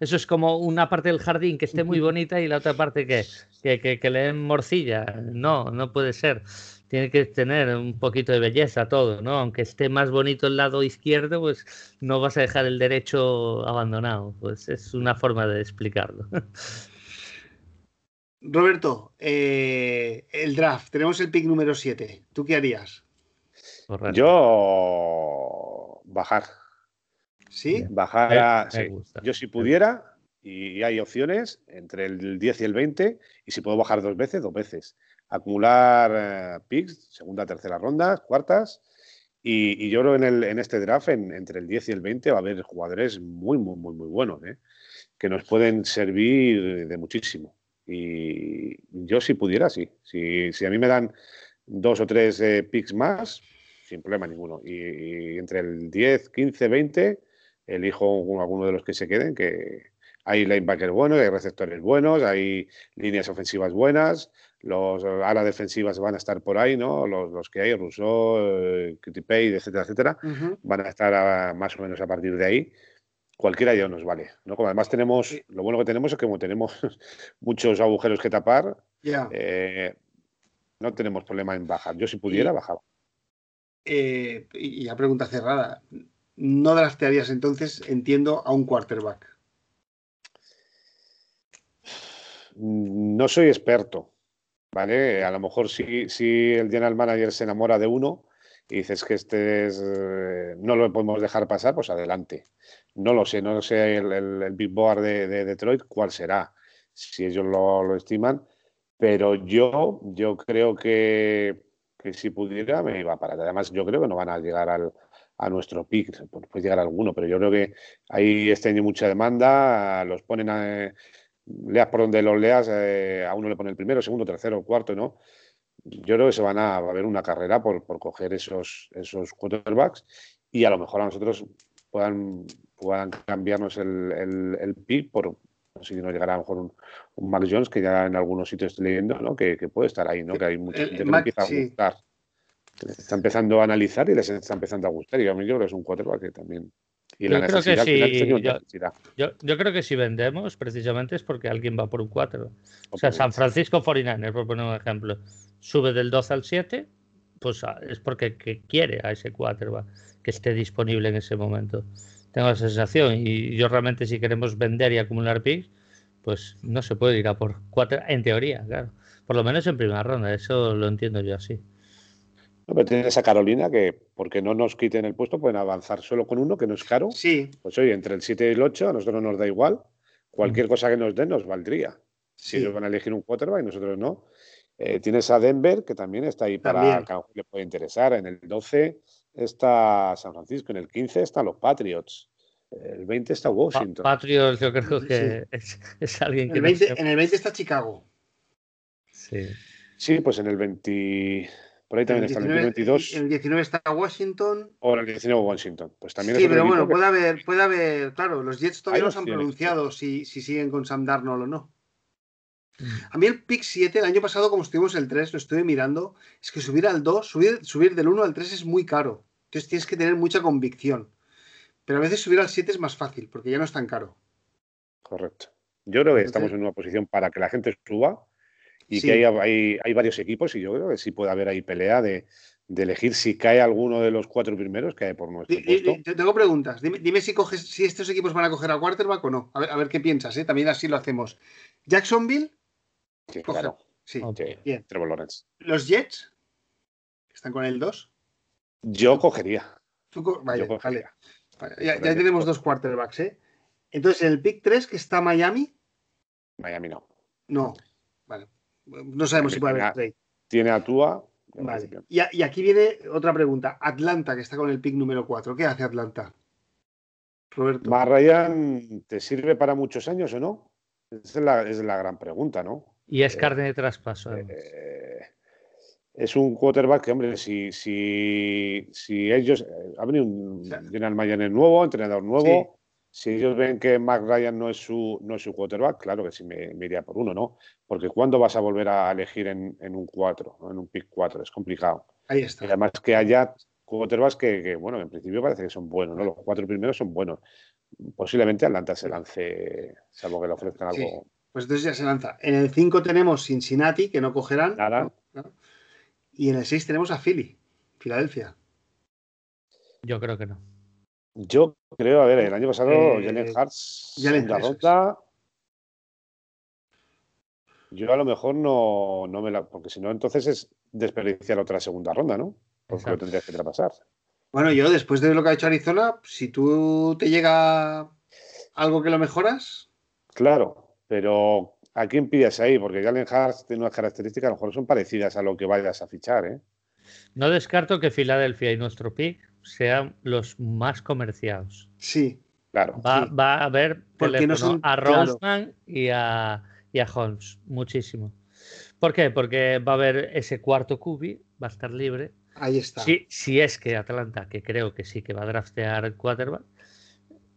eso es como una parte del jardín que esté muy bonita y la otra parte que, que, que, le den morcilla. No, no puede ser. Tiene que tener un poquito de belleza todo, ¿no? Aunque esté más bonito el lado izquierdo, pues no vas a dejar el derecho abandonado. Pues es una forma de explicarlo. Roberto, eh, el draft, tenemos el pick número 7. ¿Tú qué harías? Yo bajar. ¿Sí? Bajar Yo si pudiera, y hay opciones entre el 10 y el 20, y si puedo bajar dos veces, dos veces. Acumular eh, picks, segunda, tercera ronda, cuartas. Y, yo creo en, el, en este draft, entre el 10 y el 20, va a haber jugadores muy, muy, muy, muy buenos, ¿eh? que nos pueden servir de muchísimo. Y yo si pudiera, sí. Si, si a mí me dan dos o tres eh, picks más, sin problema ninguno. Y, entre el 10, 15, 20, elijo alguno de los que se queden, que hay linebackers buenos, hay receptores buenos, hay líneas ofensivas buenas, los alas defensivas van a estar por ahí, ¿no? Los, que hay, Rousseau, eh, etcétera, etcétera, van a estar más o menos a partir de ahí. Cualquiera ya nos vale, ¿no? Como además tenemos, lo bueno que tenemos es que como tenemos muchos agujeros que tapar, eh, no tenemos problema en bajar. Yo si pudiera, bajaba. Eh, y ya pregunta cerrada, ¿no draftearías entonces, entiendo, a un quarterback? No soy experto, ¿vale? A lo mejor si, si el general manager se enamora de uno y dices que este es, eh, no lo podemos dejar pasar, pues adelante. No lo sé, no sé el, big board de, Detroit cuál será, si ellos lo, lo estiman, pero yo, yo creo que que si pudiera me iba para Además, yo creo que no van a llegar al, a nuestro pick, puede llegar alguno, pero yo creo que ahí este año mucha demanda, los ponen a, leas por donde los leas, eh, a uno le pone el primero, segundo, tercero, cuarto, ¿no? Yo creo que se van a, a ver una carrera por, por coger esos, esos quarterbacks y a lo mejor a nosotros puedan, puedan cambiarnos el, el, el pick por, no sé si nos llegará a lo mejor un, un Mac Jones que ya en algunos sitios estoy leyendo, ¿no? Que, que puede estar ahí, ¿no? Que hay mucha gente que empieza a gustar. Está empezando a analizar y les está empezando a gustar. Y yo, yo creo que es un quarterback que también. Y yo, creo que si, yo, yo, creo que si vendemos, precisamente es porque alguien va por un 4. O sea, San Francisco 49 por poner un ejemplo, sube del 12 al 7, pues ah, es porque que quiere a ese quarterback que esté disponible en ese momento. Tengo la sensación. Y yo realmente, si queremos vender y acumular picks, pues no se puede ir a por cuatro, en teoría, claro. Por lo menos en primera ronda, eso lo entiendo yo así. No, pero tienes a Carolina que, porque no nos quiten el puesto, pueden avanzar solo con uno, que no es caro. Sí. Pues oye, entre el 7 y el 8, a nosotros nos da igual. Cualquier mm. cosa que nos den nos valdría. Si ellos van a elegir un quarterback y nosotros no. Eh, tienes a Denver, que también está ahí para que le puede interesar. En el 12 está San Francisco, en el 15 están los Patriots. El 20 está Washington. Patriots, yo creo que es, alguien que. El 20, En el 20 está Chicago. Sí. Sí, pues en el 20. Por ahí también está el 22. En el 19 está Washington. O el 19 Washington. Pues también sí, pero bueno, puede haber, puede haber. Claro, los Jets todavía no se han pronunciado si, si, siguen con Sam Darnold o no. A mí el pick 7, el año pasado, como estuvimos el 3, lo estuve mirando, es que subir al 2, subir, subir del 1 al 3 es muy caro. Entonces tienes que tener mucha convicción. Pero a veces subir al 7 es más fácil, porque ya no es tan caro. Correcto. Yo creo que estamos en una posición para que la gente suba y que hay, hay, varios equipos y yo creo que sí puede haber ahí pelea de, elegir si cae alguno de los cuatro primeros que hay por nuestro puesto. Te tengo preguntas. Dime, si coges, si estos equipos van a coger a quarterback o no. A ver, a ver qué piensas, ¿eh? También así lo hacemos. Jacksonville. Sí, claro. Sí, bien. Trevor Lawrence. Los Jets, están con el 2. Yo cogería. Vaya, Yo cogería. Ya, tenemos dos quarterbacks, ¿eh? Entonces, en el pick 3 que está Miami. Miami no. No. No sabemos si puede haber trade. Tiene a Tua. Vale. Y, aquí viene otra pregunta. Atlanta, que está con el pick número 4. ¿Qué hace Atlanta? Roberto. Ryan, ¿te sirve para muchos años o no? Esa es la, es la gran pregunta, ¿no? Y es carne de traspaso. Eh, es un quarterback que, hombre, si, si, si ellos. Eh, ha venido un general manager nuevo, entrenador nuevo. Si ellos ven que Mac Ryan no es su, no es su quarterback, claro que sí me, iría por uno, ¿no? Porque ¿cuándo vas a volver a elegir en, un 4, en un pick 4? Es complicado. Ahí está. Y además que haya quarterbacks que, que, bueno, en principio parece que son buenos, ¿no? Los cuatro primeros son buenos. Posiblemente Atlanta se lance, salvo que le ofrezcan algo. Pues entonces ya se lanza. En el 5 tenemos Cincinnati, que no cogerán. Nada. Y en el 6 tenemos a Philly, Filadelfia. Yo creo que no. Yo creo, a ver, el año pasado eh, Jalen Hartz, segunda ronda. Yo a lo mejor no, no me la. Porque si no, entonces es desperdiciar otra segunda ronda, ¿no? Porque lo tendrías que traspasar. Bueno, yo después de lo que ha hecho Arizona, si tú te llega algo que lo mejoras. Claro, pero ¿a quién pides ahí? Porque Jalen Hartz tiene unas características, a lo mejor son parecidas a lo que vayas a fichar, ¿eh? No descarto que Filadelfia y nuestro pick sean los más comerciados. Sí. Claro. Va, a haber a Roseman y, a, y a Holmes, muchísimo. ¿Por qué? Porque va a haber ese cuarto cubi, va a estar libre. Ahí está. Si, si es que Atlanta, que creo que sí que va a draftear el quarterback,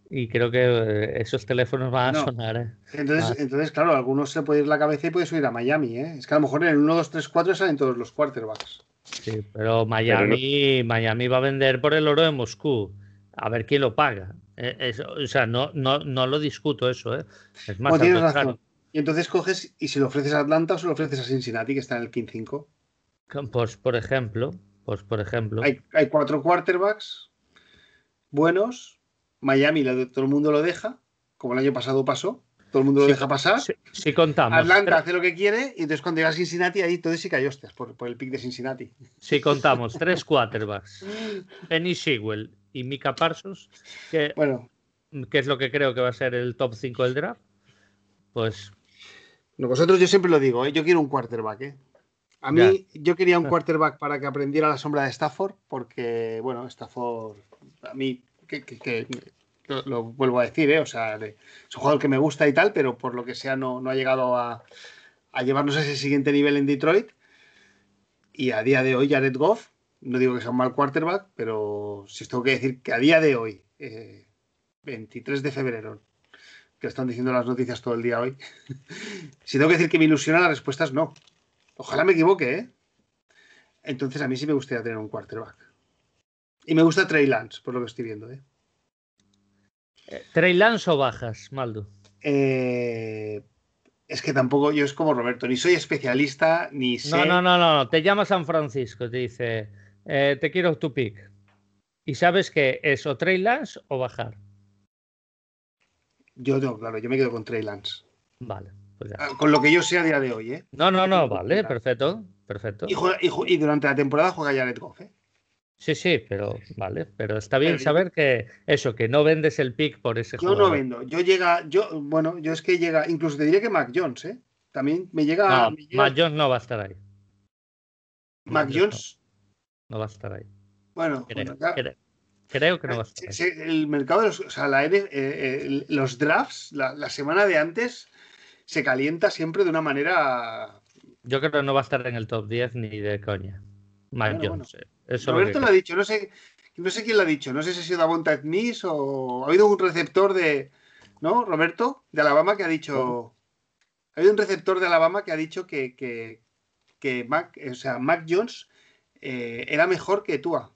y creo que eh, esos teléfonos van a sonar. ¿eh? Entonces, entonces, claro, algunos se puede ir la cabeza y puede subir a Miami. ¿eh? Es que a lo mejor en el 1, 2, 3, 4 salen todos los quarterbacks. Sí, pero Miami, Miami va a vender por el oro de Moscú. A ver quién lo paga. Eh, o sea, no, no, no lo discuto eso. ¿eh? Es más tienes razón. Y entonces coges y si lo ofreces a Atlanta o se lo ofreces a Cincinnati, que está en el 15-5. Pues por ejemplo, pues por ejemplo. Hay, hay cuatro quarterbacks buenos. Miami todo el mundo lo deja, como el año pasado pasó todo el mundo lo deja pasar. Sí, contamos. Atlanta hace lo que quiere y entonces cuando llega a Cincinnati ahí todo sí cayó por, por el pick de Cincinnati. Si contamos tres quarterbacks, Penny Sewell y Mika Parsons, que, bueno. que es lo que creo que va a ser el top 5 del draft, pues... No, vosotros yo siempre lo digo, ¿eh? yo quiero un quarterback. ¿eh? A mí yo quería un quarterback para que aprendiera la sombra de Stafford, porque, bueno, Stafford, a mí, que, que lo, vuelvo a decir, ¿eh? o sea, es un jugador que me gusta y tal, pero por lo que sea no, ha llegado a, llevarnos a ese siguiente nivel en Detroit. Y a día de hoy, Jared Goff, no digo que sea un mal quarterback, pero si tengo que decir que a día de hoy, 23 eh, de febrero, que están diciendo las noticias todo el día hoy, si tengo que decir que me ilusiona, la respuesta es no. Ojalá me equivoque, ¿eh? Entonces a mí sí me gustaría tener un quarterback. Y me gusta Trey Lance, por lo que estoy viendo, ¿eh? ¿Trey Lance o bajas, Maldo? Eh, es que tampoco yo es como Roberto, ni soy especialista, ni sé. No, no, no, no. Te llama San Francisco, te dice, eh, te quiero tu pick. Y sabes que es o Trey Lance o bajar. Yo no, claro, yo me quedo con Trey Lance. Vale. Pues ah, con lo que yo sé a día de hoy, ¿eh? No, no, no, vale, perfecto, perfecto. Y, durante la temporada juega Jared Goff, ¿eh? Sí, sí, pero vale, pero está bien saber que eso, que no vendes el pick por ese yo Yo no vendo, yo llega, yo, bueno, yo es que llega, incluso te diré que Mac Jones, ¿eh? También me llega. No, Mac Jones no va a estar ahí. Mac, Jones. No, va a estar ahí. Bueno, creo, creo, que no va a estar ahí. El mercado de los, o sea, la, eh, eh, los drafts, la, semana de antes, se calienta siempre de una manera. Yo creo que no va a estar en el top 10 ni de coña. Mac Jones. Eh. Roberto lo, ha dicho, no sé, no sé quién lo ha dicho, no sé si ha sido Davonta Smith o ha habido un receptor de, ¿no? Roberto, de Alabama que ha dicho, ha habido un receptor de Alabama que ha dicho que, que, que Mac, o sea, Mac Jones eh, era mejor que Tua.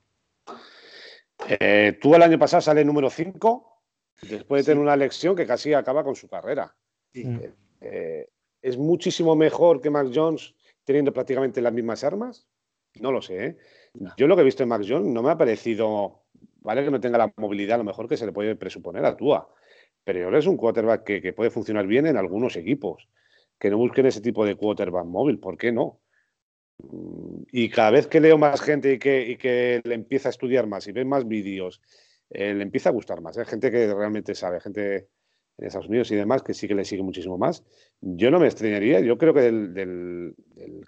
Eh, Tua el año pasado sale número 5 después de tener una lección que casi acaba con su carrera. Eh, ¿Es muchísimo mejor que Mac Jones teniendo prácticamente las mismas armas? No lo sé. ¿eh? Yo lo que he visto en Max Jones no me ha parecido, vale que no tenga la movilidad a lo mejor que se le puede presuponer a Tua, pero es un quarterback que, puede funcionar bien en algunos equipos, que no busquen ese tipo de quarterback móvil, ¿por qué no? Mm, y cada vez que leo más gente y que, que le empieza a estudiar más y ve más vídeos, eh, le empieza a gustar más. Hay ¿eh? gente que realmente sabe, gente en Estados Unidos y demás, que sí que le sigue muchísimo más. Yo no me extrañaría, yo creo que del, del,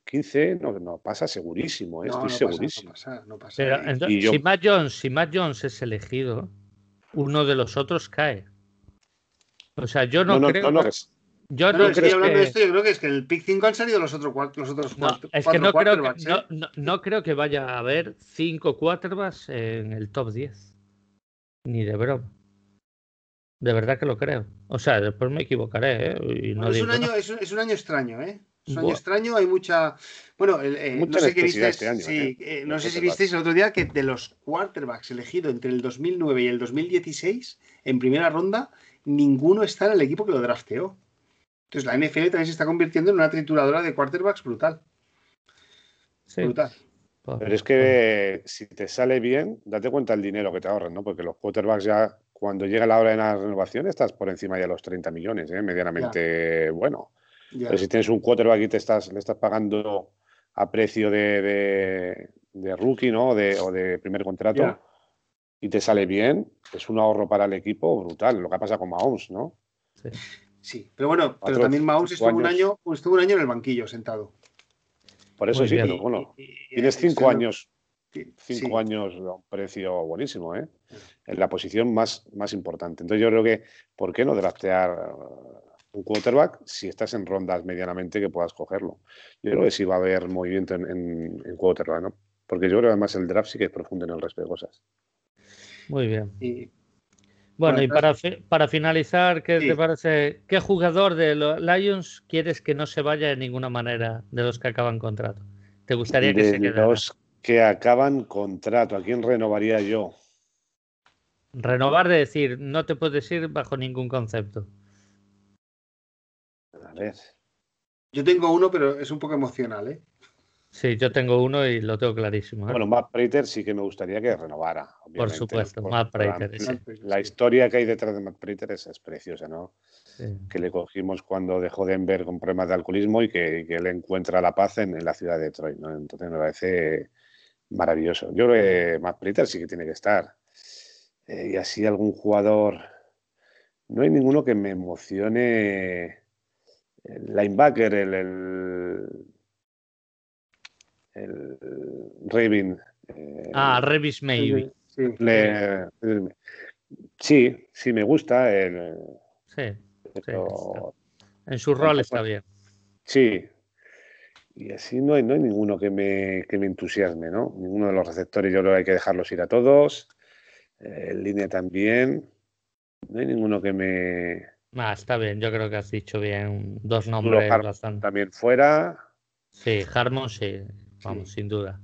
15 no, no, pasa segurísimo, ¿eh? estoy segurísimo. no pasa, si, Matt Jones, si Matt Jones es elegido, uno de los otros cae. O sea, yo no, creo. Yo No, ¿tú no, estoy crees hablando que- de esto, yo creo que es que en el pick 5 han salido los, otros cuat- los otros No, cuatro, es que cuatro no creo que, ¿eh? no, no- no creo que vaya a haber cinco quarterbacks en el top 10. Ni de broma. De verdad que lo creo. O sea, después me equivocaré, ¿eh? Y no Bueno, es, digo un año, es, un, es un año extraño, ¿eh? Es un año Buah. extraño, hay mucha. Bueno, eh, Mucha no sé qué visteis. este año, sí, ¿eh? eh, no sé si quarterbacks. visteis el otro día que de los quarterbacks elegidos entre el 2009 y el 2016, en primera ronda, ninguno está en el equipo que lo drafteó. Entonces la NFL también se está convirtiendo en una trituradora de quarterbacks brutal. Sí, Brutal. por- Pero es que si te sale bien, date cuenta el dinero que te ahorras, ¿no? Porque los quarterbacks ya, cuando llega la hora de la renovación, estás por encima ya de los 30 millones, ¿eh? Medianamente bueno. Ya. Pero si tienes un quarterback y te estás, le estás pagando a precio de, de- de rookie, ¿no? De- o de primer contrato, Ya. y te sale bien, es un ahorro para el equipo brutal. Lo que pasa con Mahomes, ¿no? sí. Sí, pero bueno, pero también Mahomes estuvo un, año, estuvo un año en el banquillo sentado. Por eso Muy sí, bien. pero bueno, Y- y- tienes cinco años cinco sí. años a un precio buenísimo, ¿eh? En la posición más, más importante. Entonces yo creo que, ¿por qué no draftear uh, un quarterback si estás en rondas medianamente que puedas cogerlo? Yo creo que sí va a haber movimiento en, en, en quarterback, ¿no? Porque yo creo que además el draft sí que es profundo en el resto de cosas. Muy bien. Y- Bueno, Bueno, y para, para finalizar, ¿qué Sí. te parece? ¿Qué jugador de los Lions quieres que no se vaya de ninguna manera de los que acaban contrato? ¿Te gustaría que de se quedara? los que acaban contrato, ¿a quién renovaría yo? Renovar de decir, no te puedes ir bajo ningún concepto. A ver. Yo tengo uno, pero es un poco emocional, ¿eh? Sí, yo tengo uno y lo tengo clarísimo. ¿eh? Bueno, Matt Prater sí que me gustaría que renovara. obviamente, supuesto, por- Matt por la- Prater, sí. La historia que hay detrás de Matt Prater es, es preciosa, ¿no? Sí. que le cogimos cuando dejó Denver con problemas de alcoholismo y que, que él encuentra la paz en, en la ciudad de Detroit. ¿no? Entonces me parece maravilloso. Yo creo que Matt Prater sí que tiene que estar. Eh, y así algún jugador. No hay ninguno que me emocione. El linebacker, el, el, el Rabin. eh, Ah, Revis Maybe. Sí. le- sí, sí me gusta. el- Sí, pero- en su rol está bien. Sí. Y así no hay, no hay ninguno que me, que me entusiasme, ¿no? Ninguno de los receptores, yo creo que hay que dejarlos ir a todos. Eh, en línea también. No hay ninguno que me. Ah, está bien, yo creo que has dicho bien dos nombres Harmon bastante. también fuera. Sí, Harmon sí, vamos, sin duda.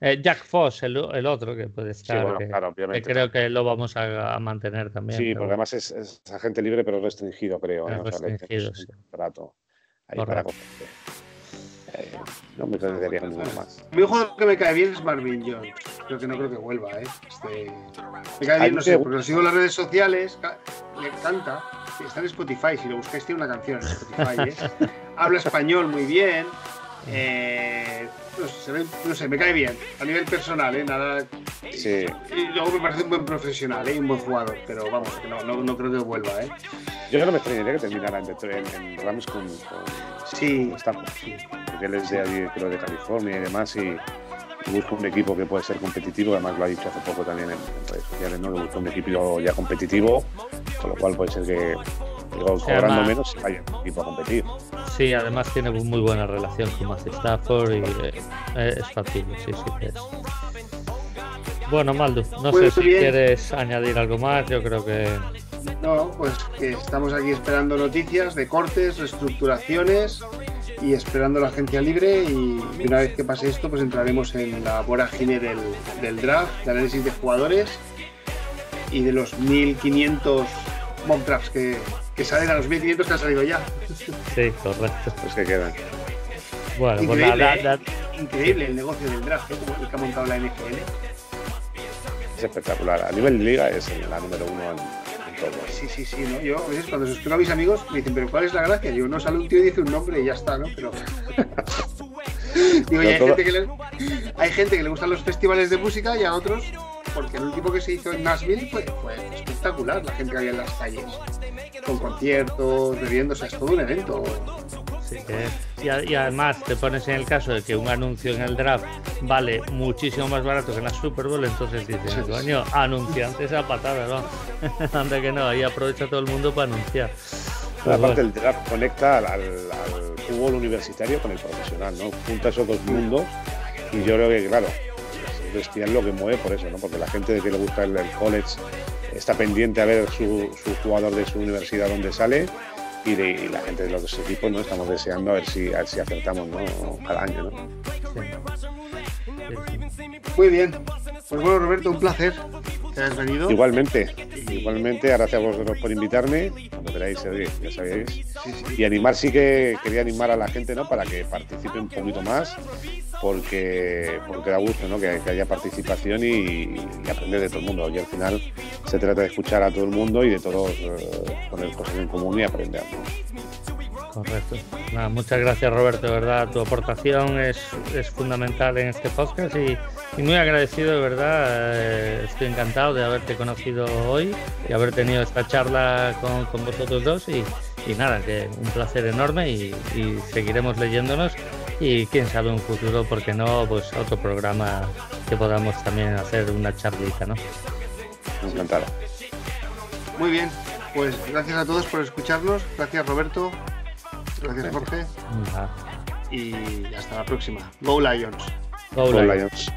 Eh, Jack Foss, el, el otro que puede Sí, estar, bueno, que, claro, que creo que lo vamos a, a mantener también. Sí, pero porque además es, es agente libre, pero restringido, creo. Es ¿eh? O sea, le restringido, sí. contrato ahí para. Eh, no me perdería con ninguno más. Mí un jugador que me cae bien es Marvin Jones. Creo que no creo que vuelva, ¿eh? Este, me cae bien, no sé, porque lo sigo en las redes sociales, le canta, está en Spotify, si lo buscáis tiene una canción en Spotify, ¿eh? Habla español muy bien, eh, no, sé, no me cae bien, a nivel personal, ¿eh? Nada, Sí. y luego me parece un buen profesional, ¿eh? un buen jugador, pero vamos, que no, no, no creo que vuelva, ¿eh? Yo no me extrañaría que terminara en, en, en Rams con, con, Sí, con Stafford. Porque él es de allí, creo, de California y demás, y, y busca un equipo que puede ser competitivo, además lo ha dicho hace poco también en, redes sociales, ¿no? que busca un equipo ya competitivo, con lo cual puede ser que digo, cobrando además- menos se vaya un equipo a competir. Sí, además tiene muy buena relación con Matthew Stafford y eh, es factible, sí, sí que es. Bueno, Maldo, no sé Muy si bien. quieres añadir algo más, yo creo que No, pues que estamos aquí esperando noticias de cortes, reestructuraciones y esperando la agencia libre y una vez que pase esto pues entraremos en la vorágine del, del draft, de análisis de jugadores y de los 1500 mock drafts que, que salen a los 1500 que han salido ya. sí, correcto. Los que quedan. Bueno, pues Increíble, nada, ¿eh? nada- Increíble el negocio del draft, ¿eh? como el que ha montado la NFL. Es espectacular. A nivel de liga es la número uno en, Sí, sí, sí, ¿no? Yo a veces cuando se explico a mis amigos me dicen, pero ¿cuál es la gracia? Yo no sale un tío y dice un nombre y ya está, ¿no? Pero. Digo, y hay, todo- gente que le, hay gente que le gustan los festivales de música y a otros, porque el último que se hizo en Nashville fue, fue espectacular, la gente que había en las calles, con conciertos, bebiendo, o sea, es todo un evento. sí que- y, a- y además te pones en el caso de que un anuncio en el draft vale muchísimo más barato que en la Super Bowl, entonces dices, coño, anunciantes a patada, ¿no? Anda que no, ahí aprovecha todo el mundo para anunciar. Aparte, el draft conecta al, fútbol universitario con el profesional, ¿no? Junta esos dos mundos y yo creo que, claro, es bestial lo que mueve por eso, ¿no? Porque la gente de que le gusta el, college está pendiente a ver su, jugador de su universidad donde sale y, de, la gente de los equipos, ¿no? Estamos deseando a ver si, a ver si acertamos, ¿no? Cada año, ¿no? Muy bien. Pues bueno, Roberto, un placer que hayas venido. Igualmente, igualmente, gracias a vosotros por invitarme. Cuando queráis, ya sabéis. Y animar, sí que quería animar a la gente, ¿no? Para que participe un poquito más, porque, porque da gusto, ¿no? Que, haya participación y, aprender de todo el mundo. Y al final se trata de escuchar a todo el mundo y de todos eh, poner cosas en común y aprender. Correcto. muchas gracias Roberto, de verdad, tu aportación es, es fundamental en este podcast y, muy agradecido, de verdad. Eh, estoy encantado de haberte conocido hoy y haber tenido esta charla con, con vosotros dos y, y, nada, que un placer enorme y, seguiremos leyéndonos y quién sabe un futuro, porque no, pues otro programa que podamos también hacer una charlita, ¿no? Encantado. Muy bien, pues gracias a todos por escucharnos. Gracias Roberto. Gracias, Jorge. Y hasta la próxima. Go Lions. Go, Lions.